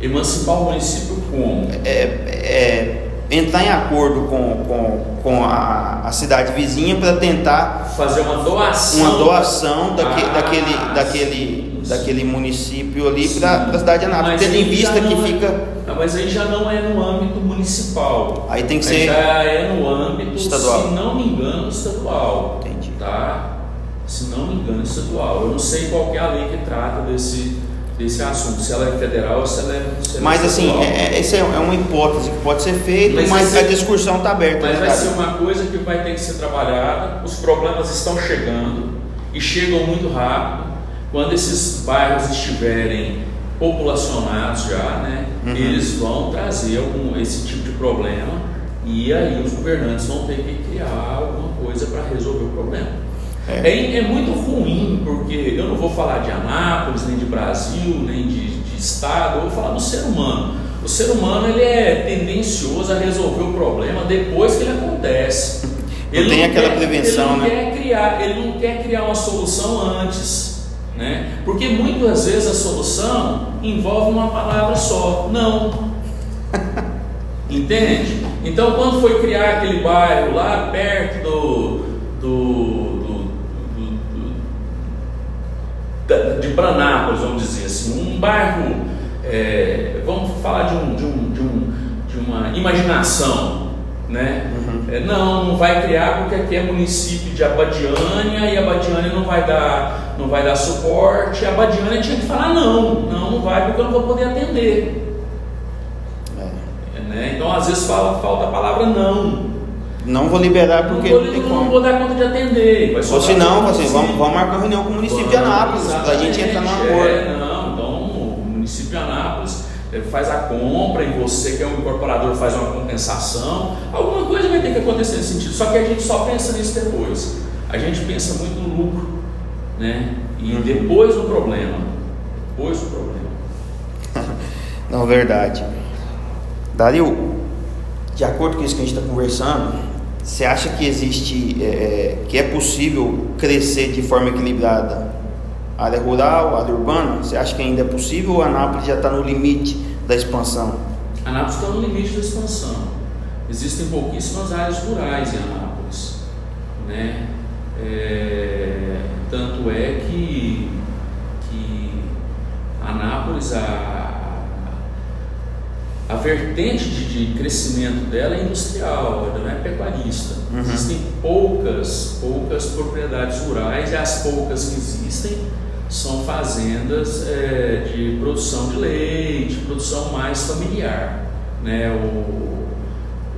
Speaker 2: Emancipar o município como?
Speaker 1: É, é, entrar em acordo com, com, com a, a cidade vizinha para tentar
Speaker 2: fazer uma doação,
Speaker 1: uma doação daque,
Speaker 2: ah,
Speaker 1: daquele, daquele, daquele município ali para a cidade de Anápolis, tendo em vista que
Speaker 2: é,
Speaker 1: fica.
Speaker 2: Não, mas aí já não é no âmbito municipal.
Speaker 1: Aí tem que
Speaker 2: aí
Speaker 1: ser.
Speaker 2: Já é no âmbito,
Speaker 1: estadual.
Speaker 2: se não me engano, estadual.
Speaker 1: Entendi.
Speaker 2: Tá? Se não me engano, estadual. Eu não sei qual é a lei que trata desse desse assunto, se ela é federal ou se ela é. Se ela
Speaker 1: mas
Speaker 2: é
Speaker 1: assim, é, é, essa é uma hipótese que pode ser feita, mas, mas ser, a discussão está aberta.
Speaker 2: Mas vai ser uma coisa que vai ter que ser trabalhada, os problemas estão chegando e chegam muito rápido. Quando esses bairros estiverem populacionados já, né, uhum. eles vão trazer algum, esse tipo de problema e aí os governantes vão ter que criar alguma coisa para resolver o problema. É. É, é. muito ruim, porque eu não vou falar de Anápolis, nem de Brasil, nem de, de Estado, eu vou falar do ser humano. O ser humano ele é tendencioso a resolver o problema depois que ele acontece.
Speaker 1: Ele não tem
Speaker 2: não
Speaker 1: aquela
Speaker 2: quer,
Speaker 1: prevenção,
Speaker 2: ele não
Speaker 1: né?
Speaker 2: Quer criar, ele não quer criar uma solução antes. Né? Porque muitas vezes a solução envolve uma palavra só, não. Entende? Então, quando foi criar aquele bairro lá perto do, do de Branápolis, vamos dizer assim, um bairro, é, vamos falar de, um, de, um, de, um, de uma imaginação, né? Uhum. É, não, não vai criar porque aqui é município de Abadiânia e Abadiânia não vai dar, não vai dar suporte. A Abadiânia tinha que falar não, não, não vai porque eu não vou poder atender. É. Né? Então às vezes fala, falta a palavra não.
Speaker 1: Não vou liberar porque
Speaker 2: não vou, não, não vou dar conta de atender.
Speaker 1: Ou se não, assim, vamos, vamos marcar uma reunião com o município vamos, de Anápolis para a gente entrar num acordo.
Speaker 2: É, não, então o município de Anápolis eh, faz a compra e você que é um incorporador faz uma compensação. Alguma coisa vai ter que acontecer nesse sentido. Só que a gente só pensa nisso depois. A gente pensa muito no lucro, né? E uhum. depois no problema. Depois do problema.
Speaker 1: Não, verdade. Dario, de acordo com isso que a gente está conversando, você acha que existe, é, é, que é possível crescer de forma equilibrada? Área rural, área urbana? Você acha que ainda é possível ou Anápolis já está no limite da expansão?
Speaker 2: Anápolis está no limite da expansão. Existem pouquíssimas áreas rurais em Anápolis. Né? É, tanto é que, que Anápolis, a, a vertente de, de, crescimento dela é industrial, ela não é pecuarista. Uhum. Existem poucas, poucas propriedades rurais e as poucas que existem são fazendas é, de produção de leite, produção mais familiar, né? o,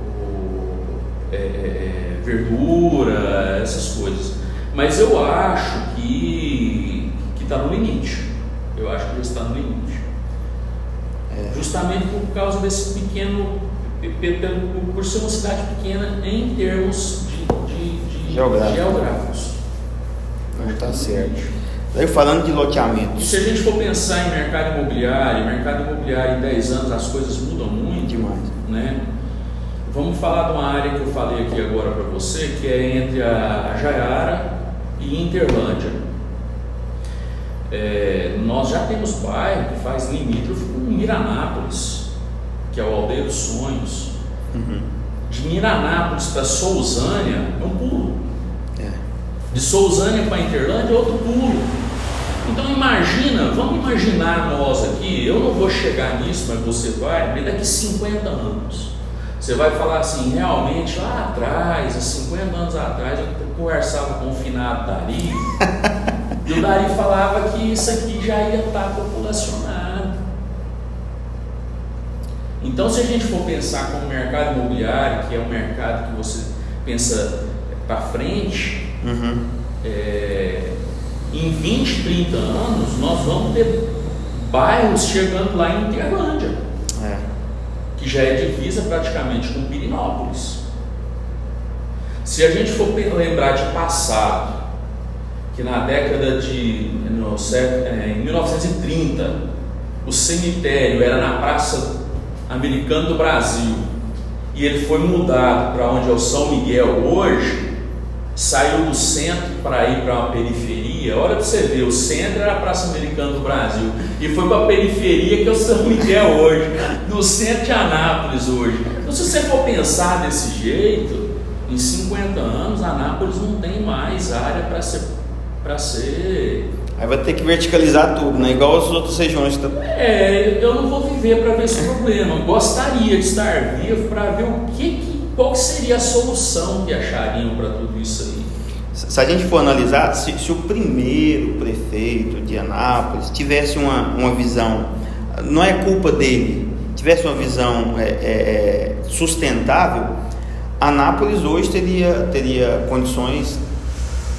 Speaker 2: o é, é, é verdura, essas coisas. Mas eu acho que está no limite. Eu acho que já está no limite. É. Justamente por causa desse pequeno, por ser uma cidade pequena em termos de, de, de
Speaker 1: Geográfico.
Speaker 2: geográficos.
Speaker 1: Não está certo. Daí falando de loteamentos.
Speaker 2: E se a gente for pensar em mercado imobiliário, mercado imobiliário em 10 anos as coisas mudam muito.
Speaker 1: Demais.
Speaker 2: Né? Vamos falar de uma área que eu falei aqui agora para você, que é entre a Jaiara e Interlândia. É, nós já temos bairro que faz limítrofe Miranápolis, que é o Aldeia dos Sonhos. Uhum. De Miranápolis para Sousânia é um pulo. É. De Sousânia para Interlândia é outro pulo. Então imagina, vamos imaginar nós aqui, eu não vou chegar nisso, mas você vai, mas daqui 50 anos. Você vai falar assim, realmente lá atrás, há 50 anos atrás, eu conversava com o finado Dari. E o Dari falava que isso aqui já ia estar populacionado. Então, se a gente for pensar como mercado imobiliário, que é um mercado que você pensa para frente, uhum. é, em 20, 30 anos, nós vamos ter bairros chegando lá em Interlândia, é. que já é divisa praticamente com Pirinópolis. Se a gente for lembrar de passado, que na década de no, é, em 1930 o cemitério era na Praça Americana do Brasil e ele foi mudado para onde é o São Miguel hoje, saiu do centro para ir para uma periferia. Olha para você ver, o centro era a Praça Americana do Brasil e foi para a periferia que é o São Miguel hoje, no centro de Anápolis hoje. Então, se você for pensar desse jeito, em 50 anos, Anápolis não tem mais área para ser, para ser
Speaker 1: Aí vai ter que verticalizar tudo, né? Igual as outras regiões. Tá...
Speaker 2: É, eu não vou viver para ver esse problema. Eu gostaria de estar vivo para ver o que, que, qual seria a solução que achariam para tudo isso aí.
Speaker 1: Se a gente for analisar, se, se, o primeiro prefeito de Anápolis tivesse uma, uma visão, não é culpa dele, tivesse uma visão é, é, é sustentável, Anápolis hoje teria, teria condições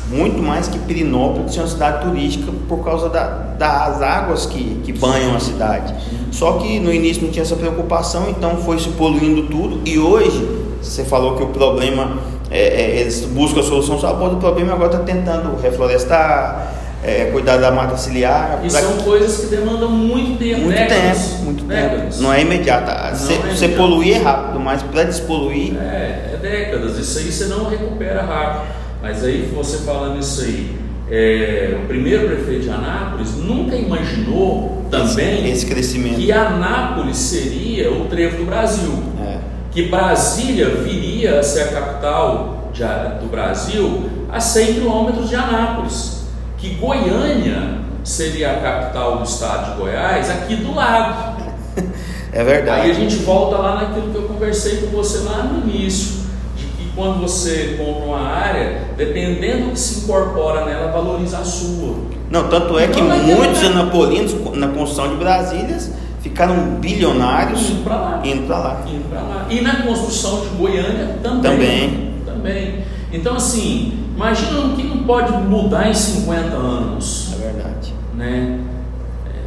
Speaker 1: muito mais que Pirinópolis, é uma cidade turística por causa da, das águas que, que banham a cidade. Só que no início não tinha essa preocupação, então foi se poluindo tudo. E hoje, você falou que o problema, é, é, eles buscam a solução só após o problema, agora está tentando reflorestar, é, cuidar da mata ciliar.
Speaker 2: E são coisas que demandam muito tempo,
Speaker 1: muito
Speaker 2: décadas,
Speaker 1: tempo, muito décadas. tempo. Não é imediata. Você, é você poluir é rápido, mas para despoluir.
Speaker 2: É, é décadas. Isso aí você não recupera rápido. Mas aí você falando isso aí, é, o primeiro prefeito de Anápolis nunca imaginou também
Speaker 1: esse, esse crescimento.
Speaker 2: que Anápolis seria o trevo do Brasil. É. Que Brasília viria a ser a capital de, do Brasil a 100 quilômetros de Anápolis. Que Goiânia seria a capital do estado de Goiás aqui do lado.
Speaker 1: É verdade.
Speaker 2: Aí a gente volta lá naquilo que eu conversei com você lá no início quando você compra uma área, dependendo do que se incorpora nela, valoriza a sua.
Speaker 1: Não, tanto é então, que muitos anapolinos na construção de Brasílias ficaram bilionários
Speaker 2: indo para lá.
Speaker 1: Indo para lá.
Speaker 2: Lá. E na construção de Goiânia também.
Speaker 1: Também.
Speaker 2: Também. Então, assim, imagina o que não pode mudar em 50 anos.
Speaker 1: É verdade.
Speaker 2: Né?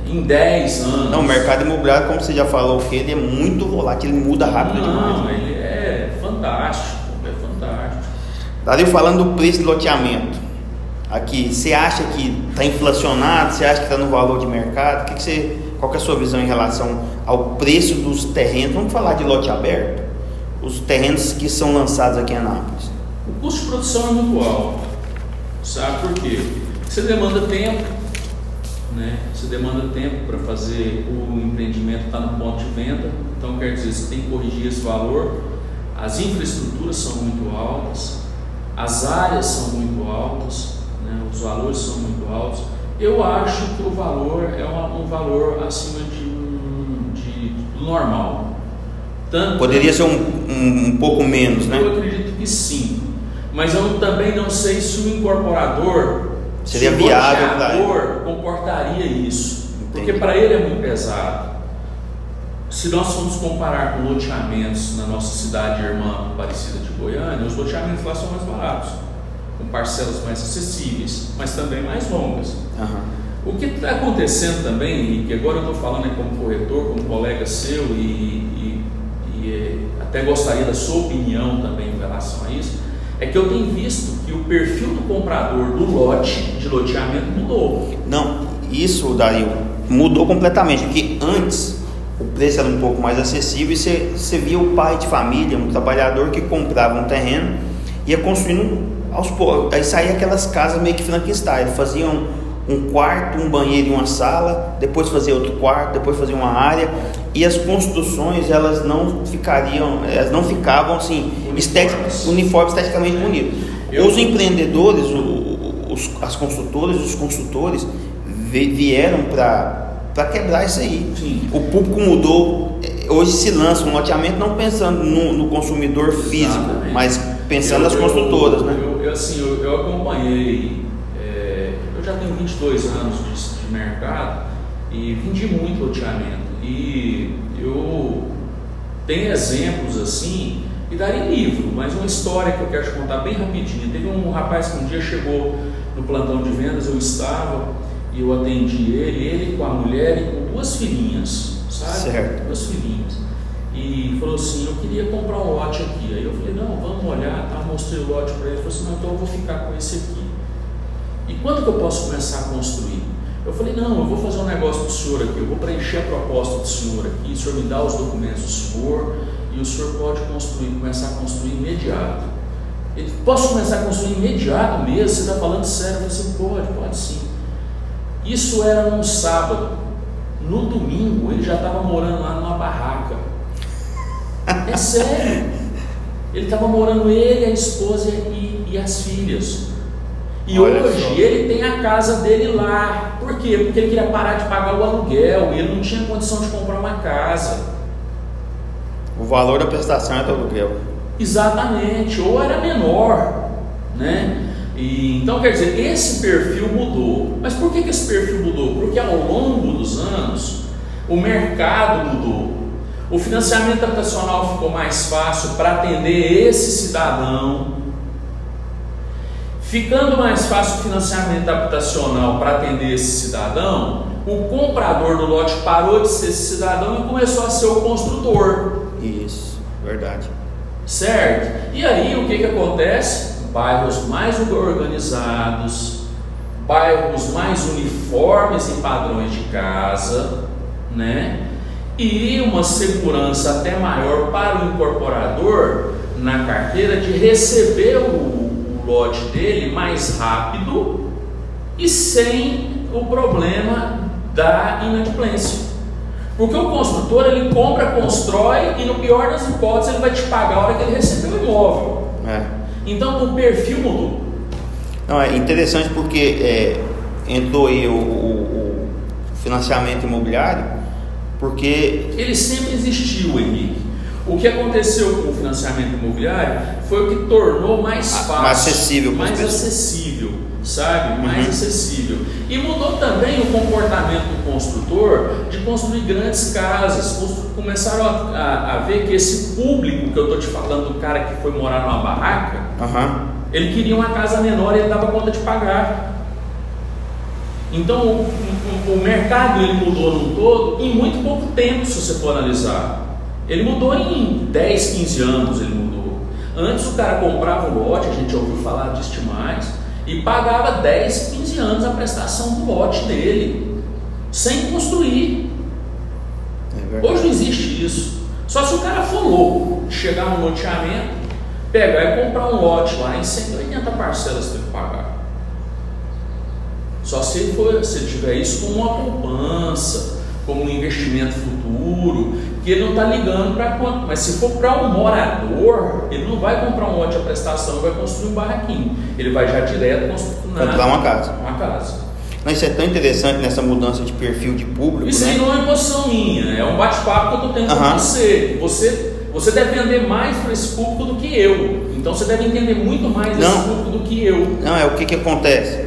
Speaker 2: Em 10 anos.
Speaker 1: Não, o mercado imobiliário, como você já falou, ele é muito volátil, ele muda rápido
Speaker 2: não,
Speaker 1: demais.
Speaker 2: Né? ele é fantástico.
Speaker 1: Dario falando do preço de loteamento. Aqui, você acha que está inflacionado? Você acha que está no valor de mercado? Que que você, qual que é a sua visão em relação ao preço dos terrenos? Vamos falar de lote aberto? Os terrenos que são lançados aqui em Anápolis.
Speaker 2: O custo de produção é muito alto. Sabe por quê? Você demanda tempo, né? Você demanda tempo para fazer o empreendimento estar tá no ponto de venda. Então quer dizer, você tem que corrigir esse valor. As infraestruturas são muito altas as áreas são muito altas, né, os valores são muito altos. Eu acho que o valor é uma, um valor acima de, de, de normal.
Speaker 1: Tanto Poderia ser um, um, um, pouco menos, né?
Speaker 2: Eu acredito que sim. Mas eu também não sei se o incorporador,
Speaker 1: seria se viável para
Speaker 2: ele. comportaria isso. Entendi. Porque para ele é muito pesado. Se nós formos comparar com loteamentos na nossa cidade irmã parecida de Goiânia, os loteamentos lá são mais baratos, com parcelas mais acessíveis, mas também mais longas. Uhum. O que está acontecendo também, e que agora eu estou falando é como corretor, como colega seu, e, e, e é, até gostaria da sua opinião também em relação a isso, é que eu tenho visto que o perfil do comprador do lote de loteamento mudou.
Speaker 1: Não, isso, Dario, mudou completamente, porque antes o preço era um pouco mais acessível e você, você via o pai de família, um trabalhador que comprava um terreno, ia construindo aos poucos. Aí saía aquelas casas meio que Frankenstein, faziam um quarto, um banheiro e uma sala, depois fazia outro quarto, depois fazia uma área e as construções elas não ficariam, elas não ficavam assim uniformes, uniforme esteticamente bonitos. Os empreendedores, os, as construtoras, os construtores vieram para para quebrar isso aí. Sim. O público mudou. Hoje se lança um loteamento não pensando no, no consumidor físico, Exatamente. mas pensando eu, nas construtoras,
Speaker 2: eu,
Speaker 1: né?
Speaker 2: Eu, eu, assim, eu, eu acompanhei, é, eu já tenho 22 anos de, de mercado e vendi muito loteamento. E eu tenho exemplos assim, e daria livro, mas uma história que eu quero te contar bem rapidinho. Teve um rapaz que um dia chegou no plantão de vendas, eu estava, e eu atendi ele, ele com a mulher e com duas filhinhas, sabe?
Speaker 1: Certo.
Speaker 2: Duas filhinhas. E falou assim, eu queria comprar um lote aqui. Aí eu falei, não, vamos olhar, tá? Mostrei o lote para ele, ele falou assim, não, então eu vou ficar com esse aqui. E quando que eu posso começar a construir? Eu falei, não, eu vou fazer um negócio do senhor aqui, eu vou preencher a proposta do senhor aqui, o senhor me dá os documentos do senhor e o senhor pode construir, começar a construir imediato. Ele, posso começar a construir imediato mesmo? Você está falando sério? Eu falei assim, pode, pode sim. Isso era num sábado. No domingo ele já estava morando lá numa barraca. É sério. Ele estava morando ele, a esposa e, e as filhas. E Olha hoje só. ele tem a casa dele lá. Por quê? Porque ele queria parar de pagar o aluguel e ele não tinha condição de comprar uma casa.
Speaker 1: O valor da prestação é do aluguel.
Speaker 2: Exatamente, ou era menor, né? E, então quer dizer, esse perfil mudou. Mas por que, que esse perfil mudou? Porque ao longo dos anos o mercado mudou. O financiamento habitacional ficou mais fácil para atender esse cidadão Ficando mais fácil o financiamento habitacional para atender esse cidadão, o comprador do lote parou de ser esse cidadão e começou a ser o construtor.
Speaker 1: Isso, verdade.
Speaker 2: Certo? E aí o que, que acontece? Bairros mais organizados, bairros mais uniformes em padrões de casa, né? E uma segurança até maior para o incorporador na carteira de receber o lote dele mais rápido e sem o problema da inadimplência. Porque o construtor ele compra, constrói e no pior das hipóteses ele vai te pagar a hora que ele receber o imóvel. É. Então o perfil mudou.
Speaker 1: Não, é interessante porque é, entrou aí o, o, o financiamento imobiliário, porque.
Speaker 2: Ele sempre existiu, Henrique. O que aconteceu com o financiamento imobiliário foi o que tornou mais fácil,
Speaker 1: mais acessível,
Speaker 2: mais acessível, sabe? Mais uhum. acessível. E mudou também o comportamento do construtor de construir grandes casas. Começaram a, a, a ver que esse público que eu estou te falando, do cara que foi morar numa barraca, uhum. ele queria uma casa menor e ele dava conta de pagar. Então o, o, o mercado ele mudou no todo em muito pouco tempo, se você for analisar. Ele mudou em 10, 15 anos, ele mudou. Antes o cara comprava um lote, a gente ouviu falar disso demais, e pagava 10, 15 anos a prestação do lote dele, sem construir. É Hoje não existe isso. Só se o cara for louco, chegar no loteamento, pegar e comprar um lote lá em 180 parcelas tem que pagar. Só se for, se tiver isso como uma poupança, como um investimento futuro, que ele não está ligando para quanto. Mas se for para um morador, ele não vai comprar um lote a prestação e vai construir um barraquinho. Ele vai já direto
Speaker 1: construir comprar uma casa.
Speaker 2: Uma casa.
Speaker 1: Mas isso é tão interessante nessa mudança de perfil de público.
Speaker 2: Isso
Speaker 1: né?
Speaker 2: aí não é imposição minha, é um bate-papo que eu estou tendo uhum. com você. Você você deve vender mais para esse público do que eu. Então você deve entender muito mais desse público do que eu.
Speaker 1: Não, é o que, que acontece.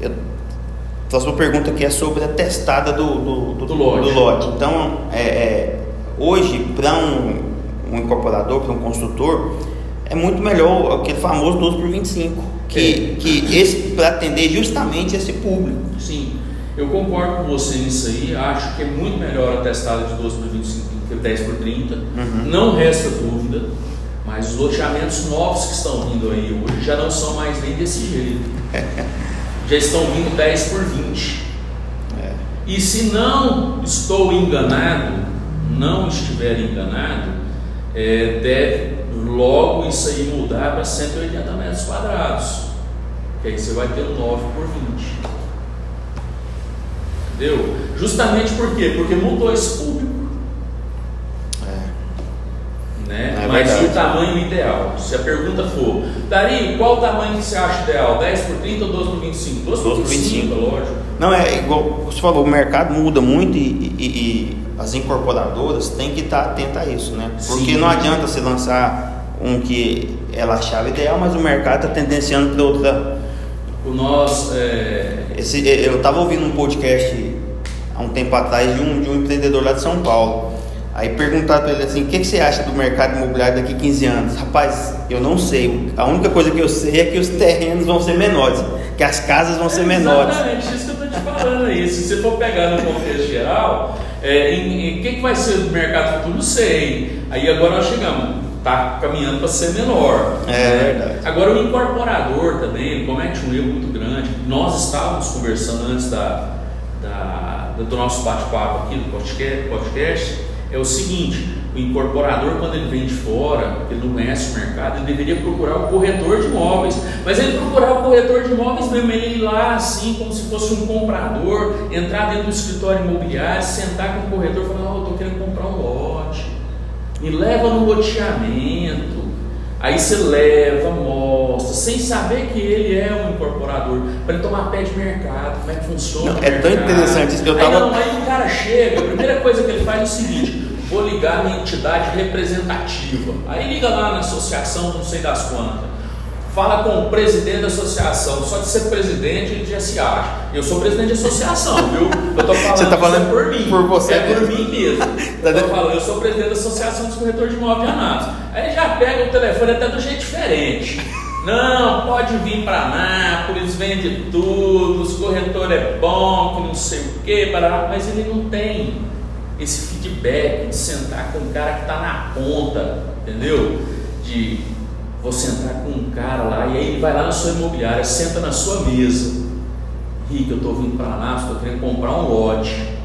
Speaker 1: Eu faço uma pergunta que é sobre a testada do, do, do, do lote. lote. Então, é, é Hoje, para um, um incorporador, para um construtor, é muito melhor aquele famoso 12 por 25, que, é. que esse para atender justamente esse público.
Speaker 2: Sim, eu concordo com você nisso aí, acho que é muito melhor a testada de 12 por 25 que 10 por 30, uhum. não resta dúvida, mas os loteamentos novos que estão vindo aí hoje já não são mais nem desse jeito. já estão vindo 10 por 20. É. E se não estou enganado, não estiver enganado, é, deve logo isso aí mudar para 180 metros quadrados. Que aí você vai ter um 9 por 20. Entendeu? Justamente por quê? Porque mudou esse público. É. Né? É Mas o tamanho ideal? Se a pergunta for, Dario, qual o tamanho que você acha ideal? 10 por 30 ou 12 por 25? 12 por 25, 25. lógico.
Speaker 1: Não, é igual você falou, o mercado muda muito e, e, e as incorporadoras têm que estar atentas a isso, né? Porque Sim. não adianta você lançar um que ela achava ideal, mas o mercado está tendenciando para outra.
Speaker 2: O nosso. É...
Speaker 1: Esse, eu estava ouvindo um podcast há um tempo atrás de um, de um empreendedor lá de São Paulo. Aí perguntaram para ele assim: o que, que, você acha do mercado imobiliário daqui a 15 anos? Rapaz, eu não sei. A única coisa que eu sei é que os terrenos vão ser menores, que as casas vão ser menores.
Speaker 2: Exatamente, isso que eu estou te falando aí. Se você for pegar no contexto geral, é, em, em, que, que vai ser o mercado futuro? Não sei. Aí agora nós chegamos. está caminhando para ser menor.
Speaker 1: É né? verdade.
Speaker 2: Agora o incorporador também ele comete um erro muito grande. Nós estávamos conversando antes da, da do nosso bate-papo aqui do podcast, podcast, é o seguinte, o incorporador quando ele vem de fora, ele não conhece o mercado, ele deveria procurar o corretor de imóveis. Mas ele procurar o corretor de imóveis mesmo, ele ir lá assim, como se fosse um comprador, entrar dentro do escritório imobiliário, sentar com o corretor e falar, oh, eu estou querendo comprar um lote me leva no loteamento. Aí você leva, mostra, sem saber que ele é um incorporador, para ele tomar pé de mercado, como é que funciona.
Speaker 1: Não, é tão interessante isso que eu
Speaker 2: tava. Aí, não, aí o cara chega, a primeira coisa que ele faz é o seguinte: vou ligar minha entidade representativa. Aí liga lá na associação, não sei das quantas fala com o presidente da associação. Só de ser presidente ele já se acha. Eu sou presidente de associação, viu? Eu tô falando,
Speaker 1: você tá falando
Speaker 2: é por mim.
Speaker 1: Por você
Speaker 2: é por mim mesmo. tá eu tô falando, eu sou presidente da Associação dos Corretores de Imóveis de Anápolis. Aí já pega o telefone até do jeito diferente. Não, pode vir para Anápolis, vende tudo, os corretores é bom, que não sei o que, mas ele não tem esse feedback de sentar com o cara que está na ponta, entendeu? De vou sentar com um cara lá, e aí ele vai lá na sua imobiliária, senta na sua mesa. Rico, eu estou vindo para lá, estou querendo comprar um lote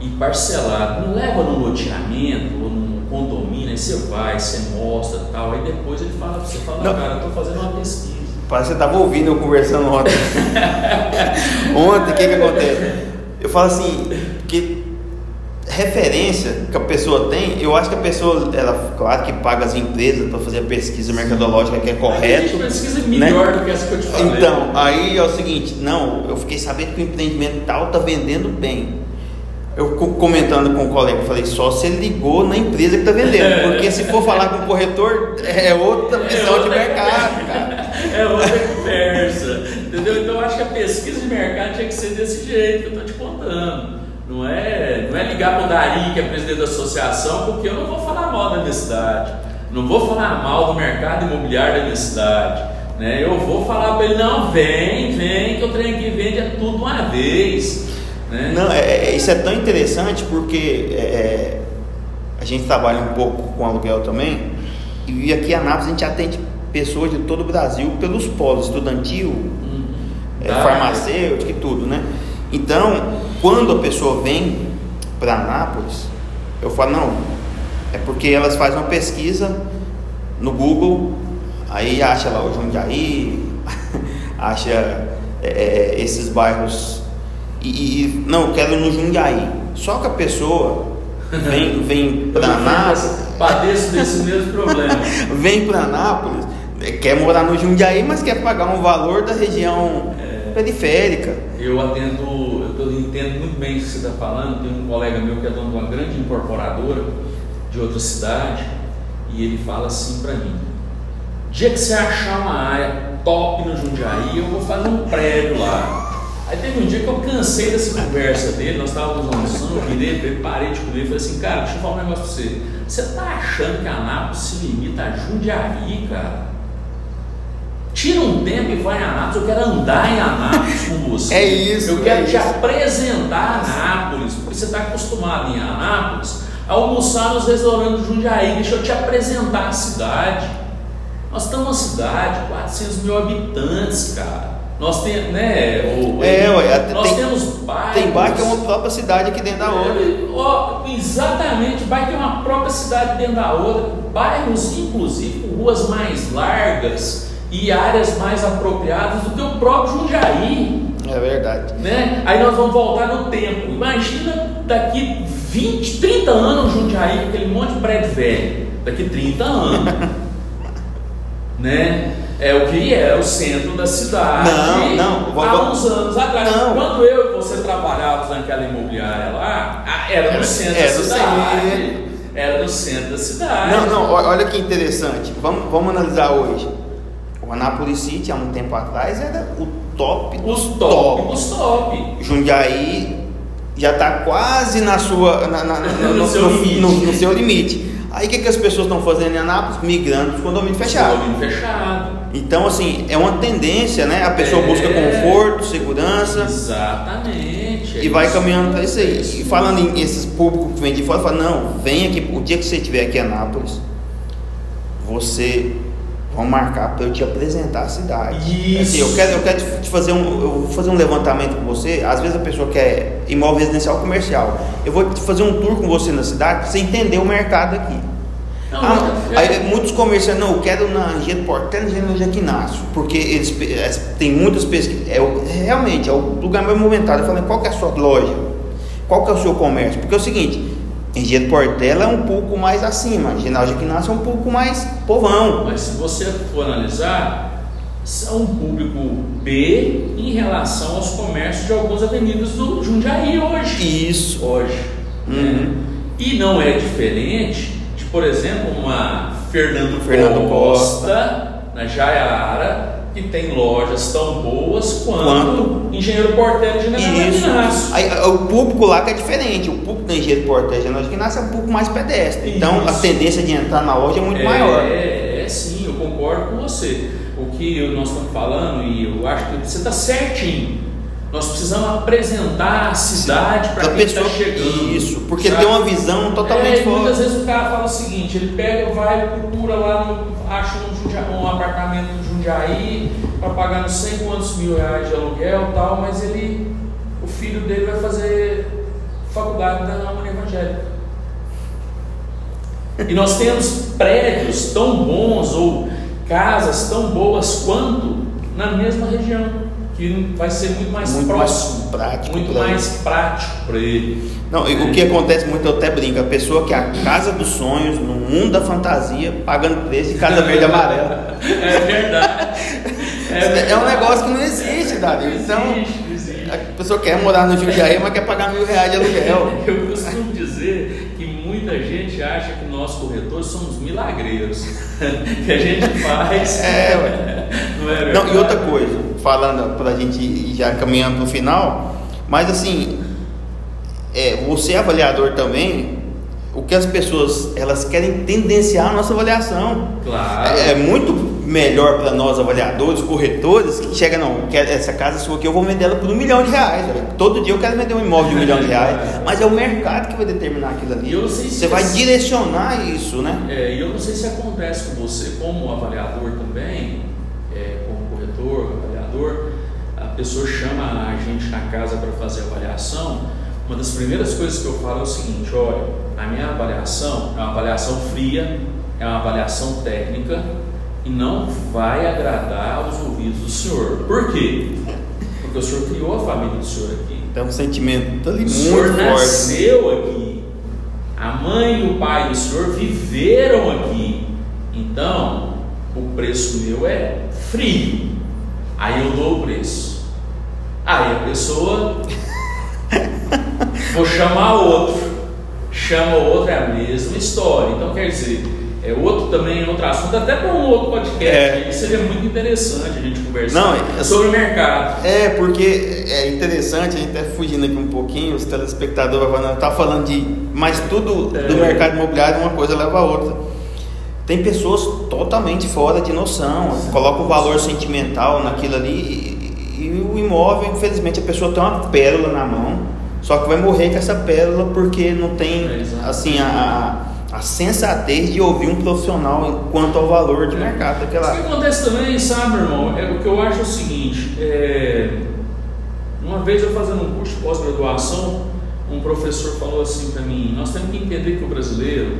Speaker 2: e parcelado. Não leva no loteamento ou no condomínio, aí você vai, você mostra tal. Aí depois ele fala, você fala, não, cara, eu estou fazendo uma pesquisa.
Speaker 1: Parece que você estava ouvindo eu conversando ontem. ontem, o que, que acontece? Eu falo assim, que referência que a pessoa tem, eu acho que a pessoa, ela, claro que paga as empresas para fazer a pesquisa mercadológica que é correto.
Speaker 2: A pesquisa melhor né? do que essa que eu te falei.
Speaker 1: Então, aí é o seguinte, não, eu fiquei sabendo que o empreendimento tal está vendendo bem. Eu comentando com o um colega, falei, só se ele ligou na empresa que está vendendo, porque se for falar com o corretor, é outra é visão é outra de mercado, cara.
Speaker 2: É outra conversa, entendeu? Então eu acho que a pesquisa de mercado tinha que ser desse jeito que eu estou te contando. Não é, é ligar para o Dari, que é presidente da associação, porque eu não vou falar mal da minha cidade. Não vou falar mal do mercado imobiliário da minha cidade. Né? Eu vou falar para ele, não, vem, vem, que o trem aqui vende é tudo uma vez. Né?
Speaker 1: Não, é, é, isso é tão interessante porque é, é, a gente trabalha um pouco com aluguel também. E aqui em Anápolis a gente atende pessoas de todo o Brasil pelos polos estudantil, uhum. é, farmacêutico e tudo, né? Então, quando a pessoa vem para Anápolis, eu falo, não, é porque elas fazem uma pesquisa no Google, aí acha lá o Jundiaí, acha é, é, esses bairros, e, e, não, eu quero no Jundiaí. Só que a pessoa vem, vem para Anápolis.
Speaker 2: Padeço desse mesmo problema.
Speaker 1: vem para Anápolis, quer morar no Jundiaí, mas quer pagar um valor da região é, periférica.
Speaker 2: Eu atendo entendo muito bem o que você está falando. Tem um colega meu que é dono de uma grande incorporadora de outra cidade e ele fala assim para mim: dia que você achar uma área top no Jundiaí, eu vou fazer um prédio lá. Aí teve um dia que eu cansei dessa conversa dele, nós estávamos almoçando, virei parei de comer falei assim, cara, deixa eu falar um negócio para você. Você está achando que a Anápolis se limita a Jundiaí, cara? Tira um tempo e vai em Anápolis. Eu quero andar em Anápolis com você.
Speaker 1: É isso.
Speaker 2: Eu quero
Speaker 1: é
Speaker 2: te
Speaker 1: isso.
Speaker 2: apresentar Anápolis, porque você está acostumado em Anápolis a almoçar nos restaurantes do Jundiaí. Deixa eu te apresentar a cidade. Nós estamos uma cidade, 400 mil habitantes, cara. Nós temos, né? O,
Speaker 1: é, ué,
Speaker 2: nós
Speaker 1: tem,
Speaker 2: temos bairros.
Speaker 1: Tem bairro que é uma própria cidade aqui dentro da outra.
Speaker 2: É, exatamente, bairro que é uma própria cidade dentro da outra. Bairros, inclusive, com ruas mais largas e áreas mais apropriadas do que o próprio Jundiaí.
Speaker 1: É verdade.
Speaker 2: Né? Aí nós vamos voltar no tempo. Imagina daqui 20, 30 anos o Jundiaí com aquele monte de prédio velho. Daqui 30 anos. né? É o que é o centro da cidade.
Speaker 1: Não, não.
Speaker 2: Vou, há uns anos atrás. Não. Quando eu e você trabalhávamos naquela imobiliária lá, era no centro era, da cidade. Era no centro da cidade.
Speaker 1: Não, não, olha que interessante. Vamos, vamos analisar hoje. O Anápolis City, há um tempo atrás, era o top
Speaker 2: dos Os top. Top. Os top.
Speaker 1: Jundiaí já está quase na sua, na, na, no, no, seu no, no, seu limite. Aí o que, que as pessoas estão fazendo em Anápolis? Migrando para o condomínio fechado.
Speaker 2: Condomínio fechado.
Speaker 1: Então, assim, é uma tendência, né? A pessoa é... busca conforto, segurança.
Speaker 2: Exatamente.
Speaker 1: É e vai caminhando para isso aí. E falando em esses públicos que vêm de fora, fala, não, vem aqui, o dia que você estiver aqui em Anápolis, você vamos marcar para eu te apresentar a cidade.
Speaker 2: Isso.
Speaker 1: Assim, eu quero, eu quero te fazer um, eu vou fazer um levantamento com você. Às vezes a pessoa quer imóvel residencial ou comercial. Eu vou te fazer um tour com você na cidade para você entender o mercado aqui.
Speaker 2: Não,
Speaker 1: Ah, aí, muitos comerciantes, não, eu quero na Engenheiro Portela e na Engenheiro Inácio, porque eles é, tem muitas pesquisas, é, realmente, é o lugar mais movimentado. Eu falei, qual que é a sua loja? Qual que é o seu comércio? Porque é o seguinte, Engenheiro Portela é um pouco mais acima, Ginásio Inácio é um pouco mais povão.
Speaker 2: Mas se você for analisar, são um público B em relação aos comércios de algumas avenidas do Jundiaí hoje.
Speaker 1: Isso.
Speaker 2: Hoje.
Speaker 1: Uhum.
Speaker 2: né? E não é diferente de, por exemplo, uma Fernando,
Speaker 1: Fernando
Speaker 2: Costa, na Jaiara, que tem lojas tão boas quanto,
Speaker 1: Quanto?
Speaker 2: Engenheiro Portela e General
Speaker 1: Isso.
Speaker 2: Inácio.
Speaker 1: Aí, o público lá que é diferente. O público da Engenheiro Portela e Ginásio Inácio é um pouco mais pedestre. Então a
Speaker 2: Isso.
Speaker 1: tendência de entrar na loja é muito
Speaker 2: é,
Speaker 1: maior.
Speaker 2: É, é, sim, eu concordo com você. O que nós estamos falando, e eu acho que você está certinho. Nós precisamos apresentar a cidade para quem está
Speaker 1: pessoa-
Speaker 2: chegando.
Speaker 1: Isso, porque
Speaker 2: sabe?
Speaker 1: tem uma visão totalmente
Speaker 2: é,
Speaker 1: fora.
Speaker 2: Muitas vezes o cara fala o seguinte: ele pega, vai, procura lá, no, acha um, um apartamento Jundiaí para pagar não sei quantos mil reais de aluguel tal, mas ele, o filho dele vai fazer faculdade da União Evangélica. E nós temos prédios tão bons ou casas tão boas quanto na mesma região, que vai ser muito mais
Speaker 1: Muito mais
Speaker 2: próximo,
Speaker 1: prático
Speaker 2: muito mais prático para ele.
Speaker 1: Não, o que acontece muito, eu até brinco, a pessoa que é a casa dos sonhos, no mundo da fantasia, pagando preço de casa verde e amarela.
Speaker 2: É verdade.
Speaker 1: É, um negócio que não existe, Dario.
Speaker 2: Não
Speaker 1: Então,
Speaker 2: existe, não existe.
Speaker 1: a pessoa quer morar no Jundiaí, mas quer pagar mil reais de aluguel.
Speaker 2: Eu costumo dizer muita gente acha que nós corretores somos milagreiros. que a gente faz.
Speaker 1: É.
Speaker 2: Não, é
Speaker 1: Não, e outra coisa, falando pra gente ir já caminhando pro final, mas assim, é, você é avaliador também, o que as pessoas elas querem tendenciar a nossa avaliação.
Speaker 2: Claro.
Speaker 1: É, é muito melhor para nós avaliadores, corretores, que chega, não, essa casa sua aqui eu vou vender ela por um milhão de reais. velho. Todo dia eu quero vender um imóvel de um milhão de reais. Mas é o mercado que vai determinar aquilo ali.
Speaker 2: Se
Speaker 1: Você vai
Speaker 2: esse-
Speaker 1: direcionar isso, né?
Speaker 2: É, e eu não sei se acontece com você como avaliador também, é, como corretor, avaliador, a pessoa chama a gente na casa para fazer avaliação. Uma das primeiras coisas que eu falo é o seguinte: olha, a minha avaliação é uma avaliação fria, é uma avaliação técnica e não vai agradar aos ouvidos do senhor. Por quê? Porque o senhor criou a família do senhor aqui.
Speaker 1: Tem um sentimento ali
Speaker 2: O
Speaker 1: muito
Speaker 2: senhor
Speaker 1: forte.
Speaker 2: nasceu aqui. A mãe e o pai do senhor viveram aqui. Então, o preço meu é frio. Aí eu dou o preço. Aí a pessoa. Vou chamar outro. Chama outro, é a mesma história. Então, quer dizer, é outro também, outro assunto, até para um outro podcast.
Speaker 1: É.
Speaker 2: Seria muito interessante a gente conversar
Speaker 1: Não, é-
Speaker 2: sobre o mercado.
Speaker 1: É, porque é interessante, a gente está fugindo aqui um pouquinho, os telespectadores vão tá falando de. Mas tudo do
Speaker 2: É.
Speaker 1: mercado imobiliário, uma coisa leva a outra. Tem pessoas totalmente fora de noção, coloca o valor sentimental naquilo ali e, e o imóvel, infelizmente, a pessoa tem uma pérola na mão, só que vai morrer com essa pérola porque não tem
Speaker 2: É,
Speaker 1: assim a, a sensatez de ouvir um profissional quanto ao valor de mercado
Speaker 2: O
Speaker 1: daquela.
Speaker 2: que acontece também, sabe, irmão? É, o que eu acho é o seguinte: é, uma vez eu fazendo um curso de pós-graduação, um professor falou assim para mim: nós temos que entender que o brasileiro,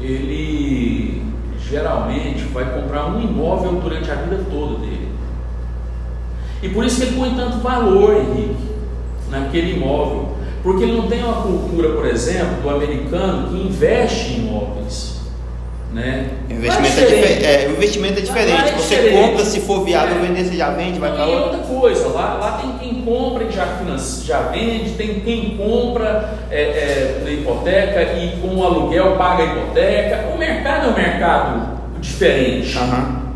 Speaker 2: ele geralmente vai comprar um imóvel durante a vida toda dele. E por isso que ele põe tanto valor, Henrique, naquele imóvel. Porque ele não tem uma cultura, por exemplo, do americano que investe em imóveis. Né?
Speaker 1: Investimento é,
Speaker 2: diferente.
Speaker 1: dife- é, o investimento é diferente.
Speaker 2: Lá é
Speaker 1: você
Speaker 2: diferente.
Speaker 1: compra, se for viável
Speaker 2: É.
Speaker 1: vender, você já vende, vai para
Speaker 2: e
Speaker 1: outra.
Speaker 2: outra coisa, lá, lá tem quem compra e já, já vende, tem quem compra é, é, na hipoteca e com o aluguel paga a hipoteca. O mercado é um mercado diferente.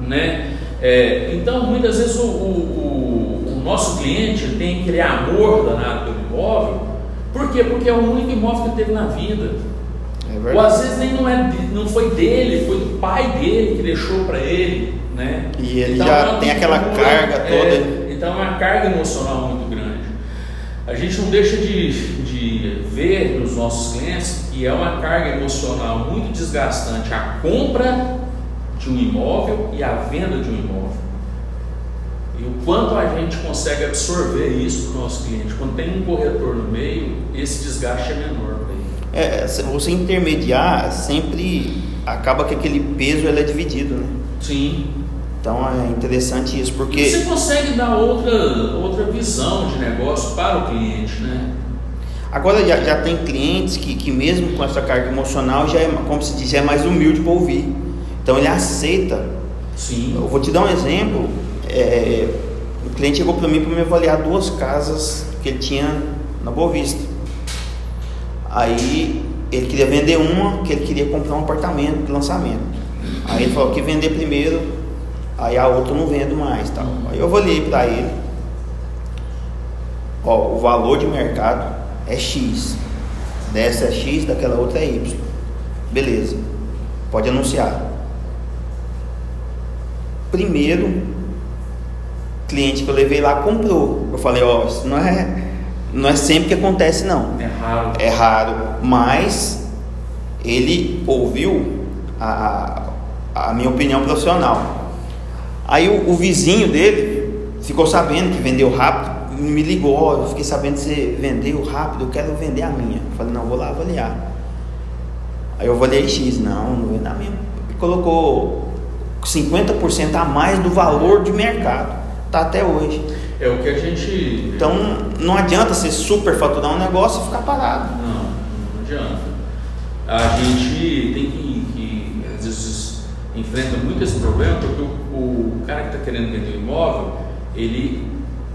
Speaker 2: Né? É, então, muitas vezes o, o- o- o nosso cliente tem aquele amor danado pelo imóvel. Por quê? Porque é o único imóvel que ele teve na vida.
Speaker 1: É
Speaker 2: Ou às vezes nem não, é, não foi dele, foi do pai dele que deixou para ele, né?
Speaker 1: E ele
Speaker 2: Então,
Speaker 1: já tem aquela carga
Speaker 2: é,
Speaker 1: toda.
Speaker 2: então é uma carga emocional muito grande. A gente não deixa de, de ver nos nossos clientes que é uma carga emocional muito desgastante a compra de um imóvel e a venda de um imóvel. E o quanto a gente consegue absorver isso para o nosso cliente. Quando tem um corretor no meio, esse desgaste é menor.
Speaker 1: É, você intermediar sempre acaba que aquele peso ele é dividido, né?
Speaker 2: Sim.
Speaker 1: Então é interessante isso, porque...
Speaker 2: E você consegue dar outra, outra visão de negócio para o cliente, né?
Speaker 1: Agora já, já tem clientes que, que mesmo com essa carga emocional já é, como se diz, é mais humilde para ouvir. Então ele aceita.
Speaker 2: Sim.
Speaker 1: Eu vou te dar um exemplo. É, o cliente chegou para mim para me avaliar duas casas que ele tinha na Boa Vista. Aí ele queria vender uma, que ele queria comprar um apartamento de lançamento. Aí ele falou que vender primeiro, aí a outra eu não vendo mais. Tal. Aí eu avaliei para ele. Ó, o valor de mercado é X. Dessa é X, daquela outra é Y. Beleza. Pode anunciar. Primeiro cliente que eu levei lá comprou. Eu falei, ó, isso não é não é sempre que acontece não.
Speaker 2: É raro.
Speaker 1: É raro, mas ele ouviu a, a minha opinião profissional. Aí o, o vizinho dele ficou sabendo que vendeu rápido, me ligou, eu fiquei sabendo que você vendeu rápido, eu quero vender a minha. Eu falei, não, vou lá avaliar. Aí eu avaliei X, não, não vendo a minha. Colocou 50% a mais do valor de mercado. Tá até hoje.
Speaker 2: É o que a gente.
Speaker 1: Então não adianta você super faturar um negócio e ficar parado.
Speaker 2: Não, não adianta. A gente tem que, que às vezes enfrenta muito esse problema porque o, o cara que está querendo vender o imóvel, ele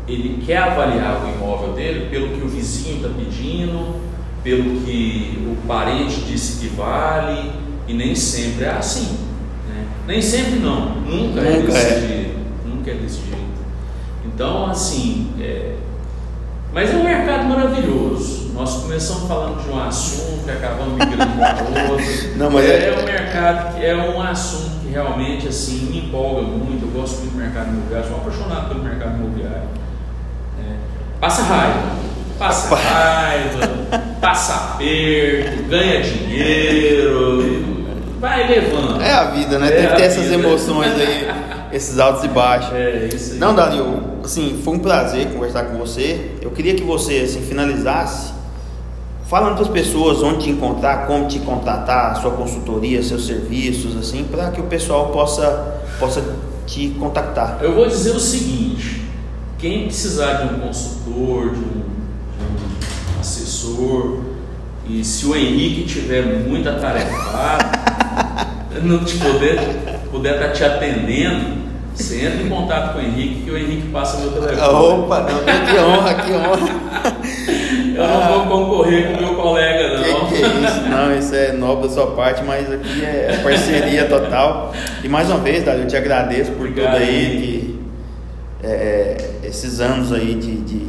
Speaker 2: ele quer avaliar o imóvel dele pelo que o vizinho está pedindo, pelo que o parente disse que vale, e nem sempre é assim. Né? Nem sempre não, nunca, é nunca é desse é. jeito. Nunca é desse jeito. Então, assim, é... mas é um mercado maravilhoso. Nós começamos falando de um assunto, acabamos migrando para outro.
Speaker 1: Não, mas
Speaker 2: é, é um mercado que é um assunto que realmente assim me empolga muito. Eu gosto muito do mercado imobiliário, sou apaixonado pelo mercado imobiliário. Passa raiva. Passa raiva, passa aperto, ganha dinheiro, vai levando.
Speaker 1: É a vida, né? É Tem que ter essas vida. emoções aí, esses altos e baixos.
Speaker 2: É, isso aí.
Speaker 1: Não, Danilo, assim, foi um prazer conversar com você. Eu queria que você, assim, finalizasse falando para as pessoas onde te encontrar, como te contatar, sua consultoria, seus serviços, assim, para que o pessoal possa, possa te contactar.
Speaker 2: Eu vou dizer o seguinte, quem precisar de um consultor, de um, de um assessor, e se o Henrique tiver muita tarefa, não te poder, puder estar tá te atendendo, você entra em contato com o Henrique que o Henrique passa meu telefone.
Speaker 1: Opa, não, que honra, que honra.
Speaker 2: Eu não vou concorrer com o meu colega,
Speaker 1: não. Que, que é isso? Não, isso é nobre da sua parte, mas aqui é parceria total. E mais uma vez, Dário, eu te agradeço por Obrigado, tudo aí. Que, é, esses anos aí de, de,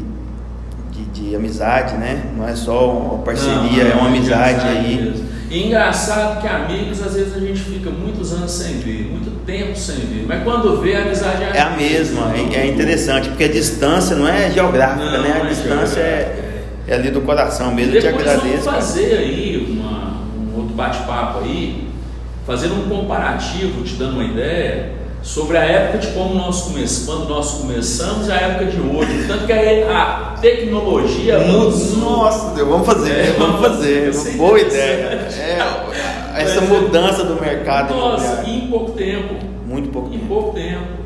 Speaker 1: de, de, amizade, né? Não é só uma parceria, não, é uma amizade aí. Mesmo.
Speaker 2: E engraçado que amigos, às vezes a gente fica muitos anos sem ver, muito tempo sem ver, mas quando vê a amizade é,
Speaker 1: é a mesma. É, é interessante, porque a distância não é geográfica, não, né? A é distância é, é, ali do coração mesmo. Eu te agradeço. Vamos
Speaker 2: fazer aí uma, um outro bate-papo aí, fazendo um comparativo, te dando uma ideia sobre a época de como nós começamos, quando nós começamos e a época de hoje. Tanto que a, tecnologia
Speaker 1: Nossa, Deus, vamos fazer, é, vamos fazer. Boa ideia. É, essa mudança do mercado.
Speaker 2: Nossa, em pouco tempo.
Speaker 1: Muito pouco
Speaker 2: em
Speaker 1: tempo.
Speaker 2: pouco tempo.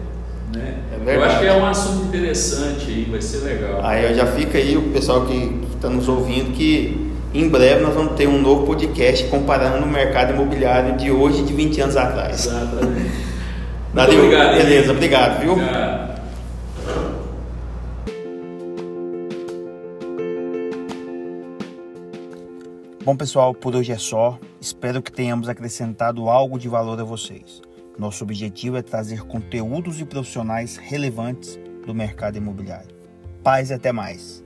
Speaker 2: Né? É eu acho que é um assunto interessante aí, vai ser legal.
Speaker 1: Aí já fica aí o pessoal que está nos ouvindo que em breve nós vamos ter um novo podcast comparando o mercado imobiliário de hoje e de 20 anos atrás.
Speaker 2: Exatamente.
Speaker 1: Valeu, obrigado, beleza, obrigado, viu? Obrigado. Bom, pessoal, por hoje é só. Espero que tenhamos acrescentado algo de valor a vocês. Nosso objetivo é trazer conteúdos e profissionais relevantes do mercado imobiliário. Paz e até mais.